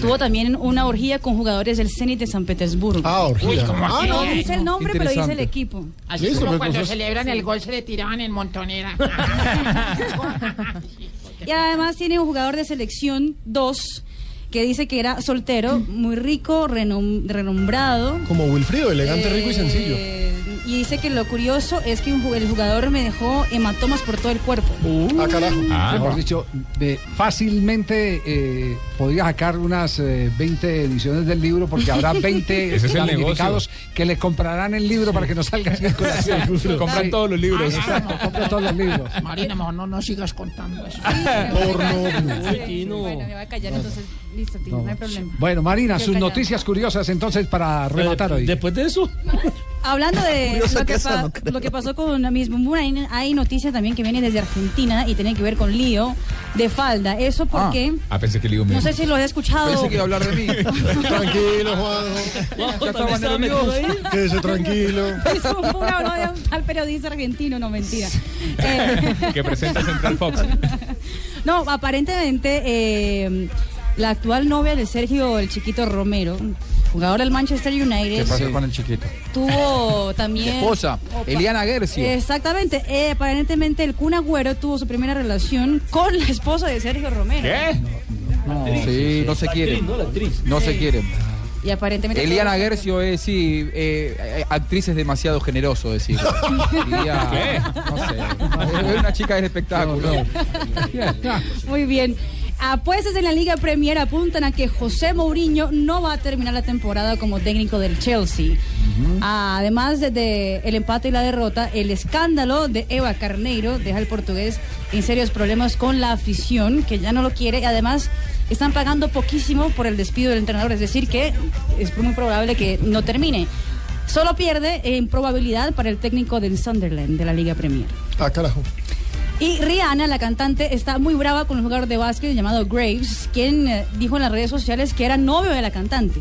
Tuvo también una orgía con jugadores del Zenit de San Petersburgo. Ah, orgía. Uy, ¿cómo Ah, no dice el nombre, pero dice el equipo. Así Listo, como cuando entonces- celebran el gol se le tiraban en montonera. <laughs> <laughs> Y además tiene un jugador de selección 2 que dice que era soltero, muy rico, renom- renombrado. Como Wilfrido, elegante, rico y sencillo. Eh, y dice que lo curioso es que un el jugador me dejó hematomas por todo el cuerpo. Ah, carajo. Ah, Mejor dicho, de- fácilmente eh, podría sacar unas eh, 20 ediciones del libro porque habrá <laughs> 20 Ese es el damnificados que le comprarán el libro para que no salga circulación. Compran Sí. todos los libros. Exacto, compra todos los libros. <laughs> Marina, mejor no, no sigas contando eso. Tino. Bueno, me voy a callar entonces. Listo, Tino, no, hay problema. Bueno, Marina, sus callada. noticias curiosas entonces para rematar hoy. Después de eso. <laughs> Hablando de lo que, no lo que pasó con Boom Boom, hay, hay noticias también que vienen desde Argentina y tienen que ver con lío de falda. Eso porque, Ah, pensé que digo no sé si lo has escuchado. Pensé que iba a hablar de mí. <laughs> Tranquilo, Juanjo. Ya estaba nervioso. Quédese tranquilo. Miss Boom Boom habló de un tal periodista argentino, no mentira. Eh, Que presenta Central Fox. <laughs> no, aparentemente eh, la actual novia de Sergio el Chiquito Romero, jugador del Manchester United, ¿Qué pasó con el chiquito? tuvo <laughs> también... Esposa. Eliana Gercio. Exactamente, eh, aparentemente el Kun Agüero tuvo su primera relación con la esposa de Sergio Romero. ¿Qué? Sí, no se quieren. No, la actriz. No se quieren. Y aparentemente. Eliana Gercio es, sí, eh, eh, actriz es demasiado generoso decir. <laughs> Diría, no sé, es una chica del espectáculo. <laughs> Muy bien. Apuestas en la Liga Premier apuntan a que José Mourinho no va a terminar la temporada como técnico del Chelsea. Además de, de el empate y la derrota, el escándalo de Eva Carneiro deja al portugués en serios problemas con la afición, que ya no lo quiere. Y además están pagando poquísimo por el despido del entrenador, es decir, que es muy probable que no termine. Solo pierde en probabilidad para el técnico del Sunderland de la Liga Premier. Ah, carajo. Y Rihanna, la cantante, está muy brava con el jugador de básquet llamado Graves, quien eh, dijo en las redes sociales que era novio de la cantante.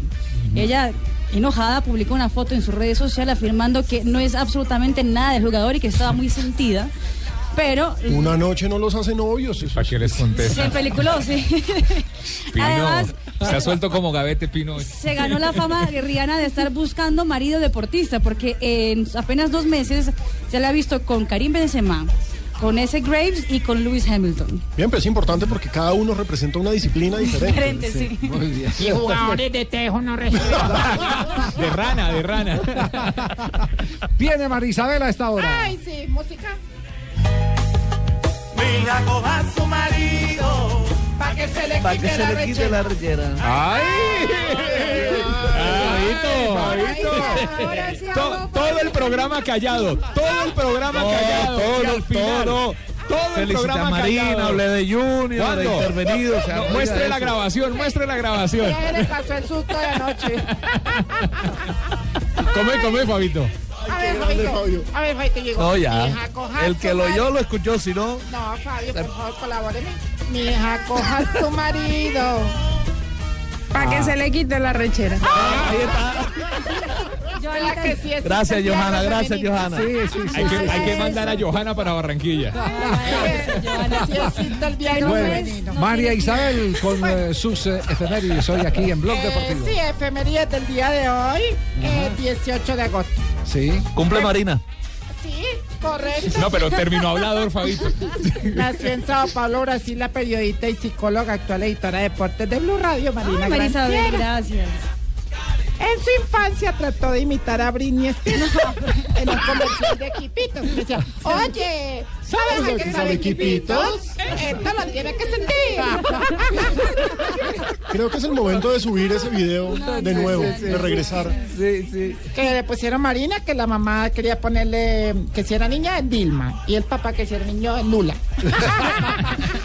Ella, enojada, publicó una foto en sus redes sociales afirmando que no es absolutamente nada del jugador y que estaba muy sentida. Pero Una noche no los hace novios. ¿Para qué les se contesta? peliculó, sí. <laughs> Pino, Además, se ha suelto como gavete, Pino. se ganó la fama de Rihanna de estar buscando marido deportista, porque en apenas dos meses se la ha visto con Karim Benzema, con ese Graves y con Lewis Hamilton. Bien, pero es importante porque cada uno representa una disciplina diferente. Diferente, sí. Muy bien. Y jugadores de tejo no. De rana, de rana. Viene Marisabel a esta hora. Ay, sí, música. Mira, coja a su marido, pa' que se le Para quite que se la le quite la rechera. ¡Ay! To- todo el programa callado, todo el programa callado. todo, al final, todo. todo el Felicita programa a Marina, callado. hablé de Junior, de ¿Cuándo? intervenido. o sea, No, muestre la eso. grabación, muestre la grabación. Ya le pasó el susto de anoche. <laughs> Come, come, Fabito. A ver, Fabito. A ver, Fabito llegó. No, ya. hija, coja El que lo oyó lo escuchó, si no. No, Fabio, por favor, colabóreme. Mi hija, coja a tu marido. Para que se le quite la rechera. Ahí está. ¿Verdad que sí es Gracias, Johanna, gracias, femenino? Johanna. Hay que, hay que mandar a Johanna para Barranquilla. Sí Bueno, femenino. María Isabel con eh, sus eh, efemérides hoy aquí en Blog Eh, Deportivo. sí, efemérides del día de hoy, eh, 18 de agosto. Sí. Cumple Marina. Sí, correcto. No, pero terminó hablador, Fabito. <laughs> Nació en Sao Paulo, Brasil, la periodista y psicóloga, actual editora de deportes de Blue Radio, Marina Ay, gracias. En su infancia trató de imitar a Britney Spears en un comercial de equipitos. Decía, oye, ¿sabes a qué sabe equipitos? Esto lo tiene que sentir. <laughs> Creo que es el momento de subir ese video de nuevo, sí, sí. de regresar. Sí, sí. Que le pusieron Marina, que la mamá quería ponerle que si era niña, Dilma. Y el papá que si era niño, Lula. <laughs>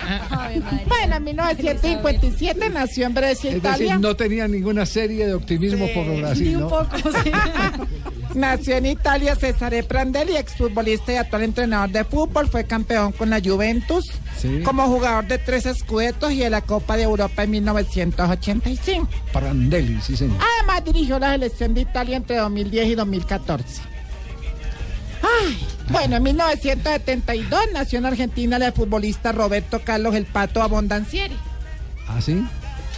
bueno, en 1957 nació en Brescia, Es Italia. decir, no tenía ninguna serie de optimismo por Brasil, ¿no? <laughs> Nació en Italia Cesare Prandelli, exfutbolista y actual entrenador de fútbol. Fue campeón con la Juventus Sí. como jugador de tres escudetos y de la Copa de Europa en 1985. Prandelli, sí, señor. Además dirigió la selección de Italia entre 2010 y 2014. Ay, bueno, en 1972 nació en Argentina el futbolista Roberto Carlos El Pato Abondancieri. ¿Ah, sí?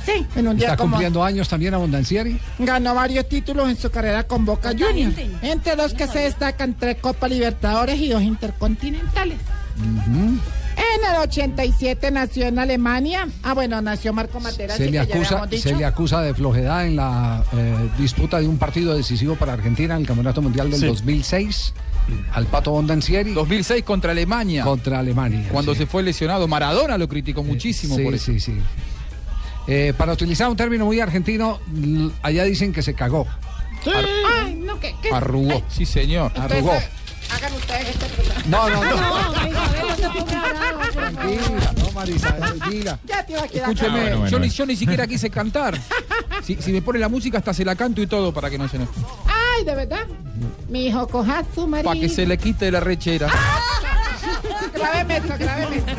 Sí, en un día ¿Está como cumpliendo años también Abondancieri? Ganó varios títulos en su carrera con Boca ¿Cuánta Juniors, entre los que se destacan tres Copa Libertadores y dos Intercontinentales. En el 87 nació en Alemania. Ah, bueno, nació Marco Materazzi, Se le, que ya acusa, se le acusa de flojedad en la eh, disputa de un partido decisivo para Argentina en el Campeonato Mundial del Sí. 2006 al Pato Bondancieri 2006 contra Alemania. contra Alemania. Cuando sí. se fue lesionado, Maradona lo criticó muchísimo sí, por eso. sí, sí. Eh, para utilizar un término muy argentino, allá dicen que se cagó. Ay, no, ¿qué? qué? Arrugó, sí señor. Entonces, Arrugó. Hagan ustedes este programa. No, no, no. Isabel, <laughs> no. Tranquila, no, Marisa, <laughs> tranquila. Ya te iba a quedar Escúcheme, Ah, bueno, bueno, yo, ni, yo ni siquiera quise cantar. Si, si me pone la música, hasta se la canto y todo para que no se enoje. Ay, de verdad. Mi hijo coja a su marido. Para que se le quite la rechera. <laughs> Grábeme esto, grábeme esto.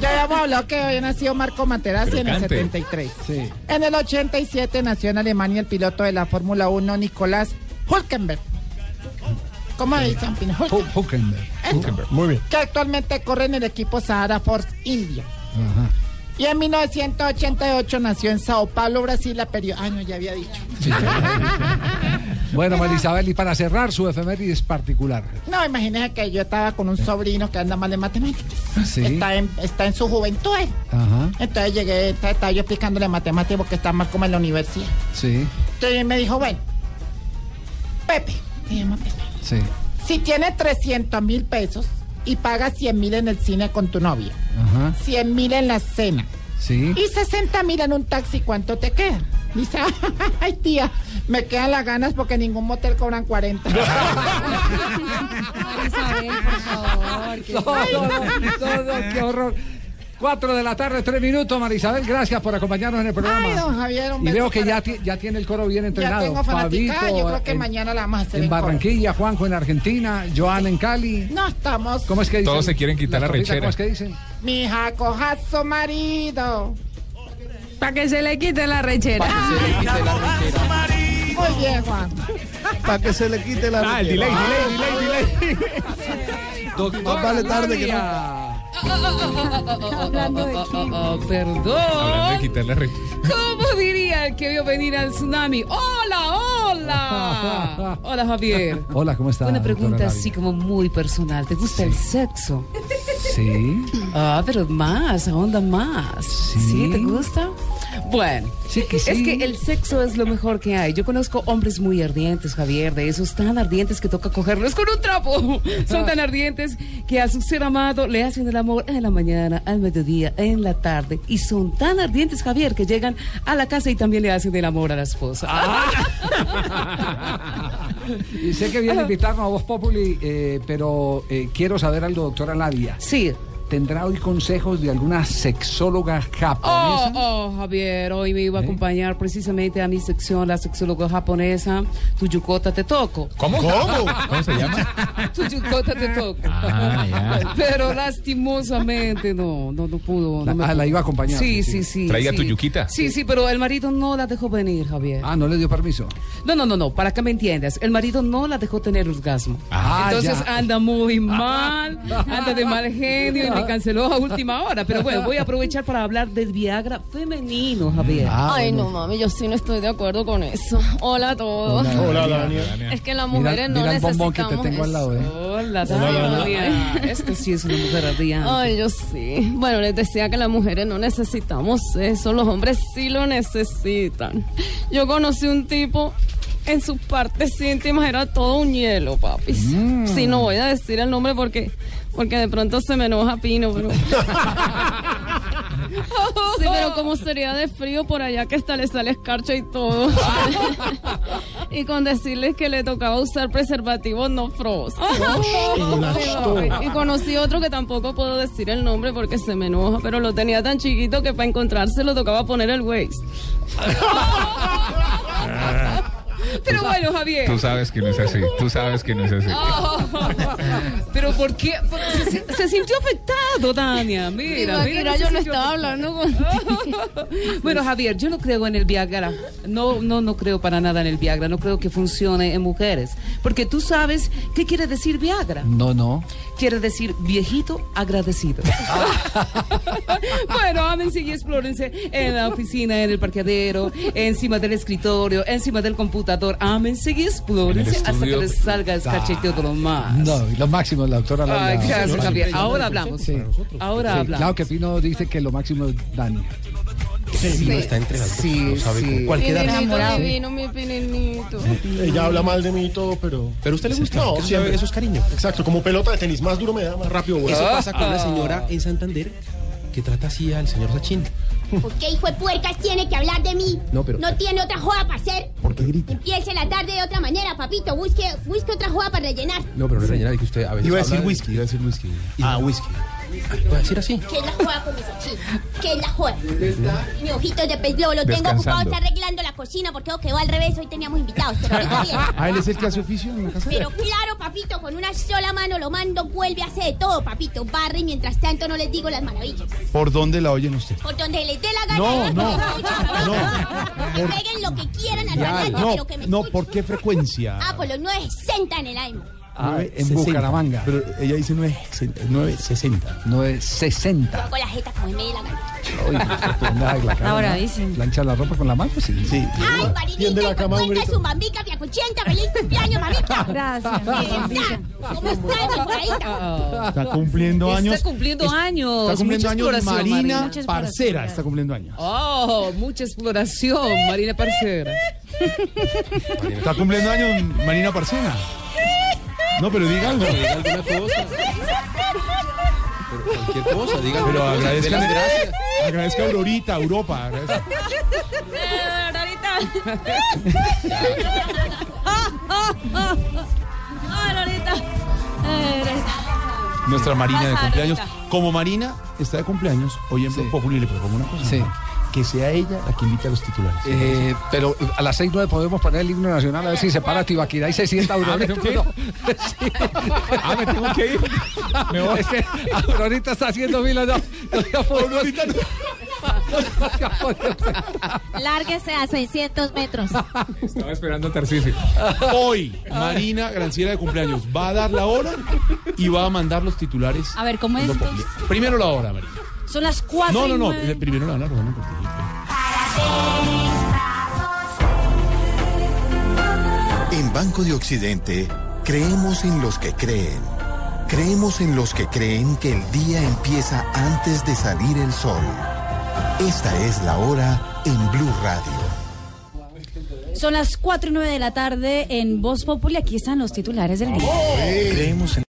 Ya habíamos hablado que había nacido Marco Materazzi Pero en el cante. 73. Sí. En el 87 nació en Alemania el piloto de la Fórmula 1, Nicolás Hulkenberg. ¿Cómo dicen? Hulkenberg. Huckenberg. Muy bien. Que actualmente corre en el equipo Sahara Force India. Ajá. Y en 1988 nació en Sao Paulo, Brasil, la periodista. Ay, no, ya había dicho. <laughs> Bueno, Marisabel, y para cerrar su efemérides particular. No, imagínese que yo estaba con un sobrino que anda mal de matemáticas. Sí. Está, en, está en su juventud. él. Ajá, Entonces llegué, estaba estaba yo explicándole matemáticas porque está mal como en la universidad. sí, Entonces me dijo, bueno, Pepe, se llama Pepe. Sí. Si tienes 300 mil pesos y pagas 100 mil en el cine con tu novia, Ajá, 100 mil en la cena sí. y 60 mil en un taxi, ¿cuánto te queda? Dice, <laughs> ay tía, me quedan las ganas porque ningún motel cobran 40. Isabel, <laughs> por favor. que- No, no, no, no, no, qué horror. Cuatro de la tarde, tres minutos, Marisabel, gracias por acompañarnos en el programa. Ay, don Javier, un y veo que para- ya, ti- ya tiene el coro bien Ya entrenado. tengo fanaticada, Fabito, yo creo que en, mañana la vamos a hacer en. Barranquilla, Juanjo en Argentina, Joan en Cali. No estamos. ¿Cómo es que dicen? Todos se quieren quitar la rechera. ¿Cómo es que dicen? Mi hija coja a su marido. Para que se le quite la rechera. Muy bien, Juan. Para que se le quite la Ah, el delay, delay, delay, delay. Más vale tarde que no. Hablando de quién. Hablando de Perdón. quitar la. ¿Cómo diría el que vio venir al tsunami? ¡Hola, hola! <laughs> Hola, Javier. Hola, ¿cómo está? Una pregunta así como muy personal. ¿Te gusta el sexo? Sí. Ah, pero más, ahonda más. Sí. ¿Sí? ¿Te gusta? Bueno, Sí que sí. es que el sexo es lo mejor que hay. Yo conozco hombres muy ardientes, Javier, de esos tan ardientes que toca cogerlos con un trapo. <laughs> Son tan ardientes que a su ser amado le hacen el amor en la mañana, al mediodía, en la tarde. Y son tan ardientes, Javier, que llegan a la casa y también le hacen el amor a la esposa. <laughs> Y sé que viene a invitarnos a Voz Populi, eh, pero eh, quiero saber algo, doctora Labia. Sí. ¿Tendrá hoy consejos de alguna sexóloga Oh, japonesa? oh, Javier, hoy me iba a ¿Eh? acompañar precisamente a mi sección, la sexóloga japonesa, tu yukota te toco. ¿Cómo? <laughs> ¿Cómo? ¿Cómo se llama? Tu yukota te toco. Ah, ya. <laughs> Pero lastimosamente no, no, no pudo. La- me ah, pudo. la iba a acompañar. Sí, Sí. sí, sí. Traiga sí. tu yuquita. Sí, sí, pero el marido no la dejó venir, Javier. Ah, no le dio permiso. No, no, no, no, para que me entiendas. El marido no la dejó tener orgasmo. Ah, Entonces ya. anda muy <laughs> mal, anda de mal genio y me canceló a última hora. Pero bueno, voy a aprovechar para hablar del Viagra femenino, Javier. Ah, Ay, bueno. no mami, yo sí no estoy de acuerdo con eso. Hola a todos. Hola, Dania. Es que las Mira, mujeres no mira necesitamos que te tengo al lado, ¿eh? Hola, Hola, Dania. Esto sí es una mujer ardiente. Ay, yo sí. Bueno, les decía que las mujeres no necesitamos eso, los hombres sí lo necesitan. Yo conocí un tipo en sus partes íntimas era todo un hielo, papi. Mm. Sí, no voy a decir el nombre porque porque de pronto se me enoja Pino, pero <laughs> Sí, pero como sería de frío por allá que hasta le sale escarcha y todo. <laughs> y con decirles que le tocaba usar preservativos no frost. <laughs> y conocí otro que tampoco puedo decir el nombre porque se me enoja, pero lo tenía tan chiquito que para encontrarse lo tocaba poner el waist. Pero bueno, Javier. Tú sabes que no es así. Tú sabes que no es así. Oh, <laughs> pero ¿por qué? Se, se sintió afectado, Dania. Mira, mira. Se yo no estaba hablando contigo. <laughs> Bueno, Javier, yo no creo en el Viagra. No, no, no creo para nada en el Viagra. No creo que funcione en mujeres. Porque tú sabes qué quiere decir Viagra. No, no. Quiere decir viejito agradecido. <laughs> bueno, ámense y explórense en la oficina, en el parqueadero, encima del escritorio, encima del computador. Ámense y explórense hasta que les salga el cachete de lo más. No, y lo máximo, la doctora Ay, Labia. gracias, Javier. Ahora hablamos. Sí. Ahora Sí, hablamos. Claro que Pino dice que lo máximo es Dani. Sí. está entregando. Sí, sabe sí. con cualquier enamorado. divino, mi. Ella habla mal de mí y todo, pero. ¿Pero a usted le gusta? No, Eso siempre. eso es cariño. Exacto, como pelota de tenis, más duro me da, más rápido vuela. Eso pasa con una señora en Santander que trata así al señor Sachin. ¿Por qué hijo de puercas tiene que hablar de mí? No, pero- ¿No tiene otra joda para hacer? ¿Por qué grita? Empiece la tarde de otra manera, papito. Busque, busque otra joda para rellenar. No, pero no es rellenar, que usted a veces Iba a decir habla de- whisky. Iba a decir whisky. Ah, whisky. A decir así. ¿Qué es la joda con chico? ¿Qué es la joda? Mi ojito de pez globo lo tengo ocupado, está arreglando la cocina porque quedó al revés. Hoy teníamos invitados, pero <laughs> ahorita bien. Ah, él es el que hace oficio en la casa. Pero claro, papito, con una sola mano lo mando, vuelve a hacer de todo, papito. Barre y mientras tanto no les digo las maravillas. ¿Por dónde la oyen usted? Por donde les dé la gana. No, ¿eh? no, Que no. peguen lo que quieran al no, pero que me no. ¿por qué frecuencia? Ah, por los 960 en el AM. Ah, en 960. Bucaramanga. Pero ella dice 960. 960. 960. Con la jeta como me dé la gana. Está bravísimo. ¿Plancha la ropa con la mano? Sí. Sí. Ay, Marinita, y por cuenta es un bambica, fiacuchenta, feliz cumpleaños, mamita. <laughs> Gracias. ¿Cómo está? Está cumpliendo años. Está cumpliendo es- años. Está cumpliendo Mucha años Marina. Parcera. Está cumpliendo años. Oh, mucha exploración, Marina Parcera. Está cumpliendo años Marina Parcera. No, pero diga algo. Diga alguna cosa. Pero cualquier cosa, diga Pero agradezca, gracias. agradezca a Aurorita, Europa. agradezca. Eh, Nuestra Marina de cumpleaños. Como Marina está de cumpleaños, hoy en Populi le propongo una cosa. Sí. Que sea ella la que invite a los titulares. Eh, pero a las seis nueve podemos poner el himno nacional a ver si se para Tibaquirá y se sienta Aurorita. <laughs> ¿me tengo que ir? Sí. <laughs> Ah, me tengo que ir. <laughs> Me voy. Es que Aurorita está haciendo fila. No, Aurorita. Lárguese a 600 metros. Estaba esperando a Tarcisio. Hoy, Marina Granciera de cumpleaños va a dar la hora y va a mandar los titulares. A ver, ¿cómo es. Primero la hora, Marina. Son las cuatro No, y no, no. eh, Primero la Ana Rodona Cortijito. En Banco de Occidente creemos en los que creen. Creemos en los que creen que el día empieza antes de salir el sol. Esta es la hora en Blue Radio. Son las cuatro y nueve de la tarde en Voz Populi. Aquí están los titulares del día. Creemos en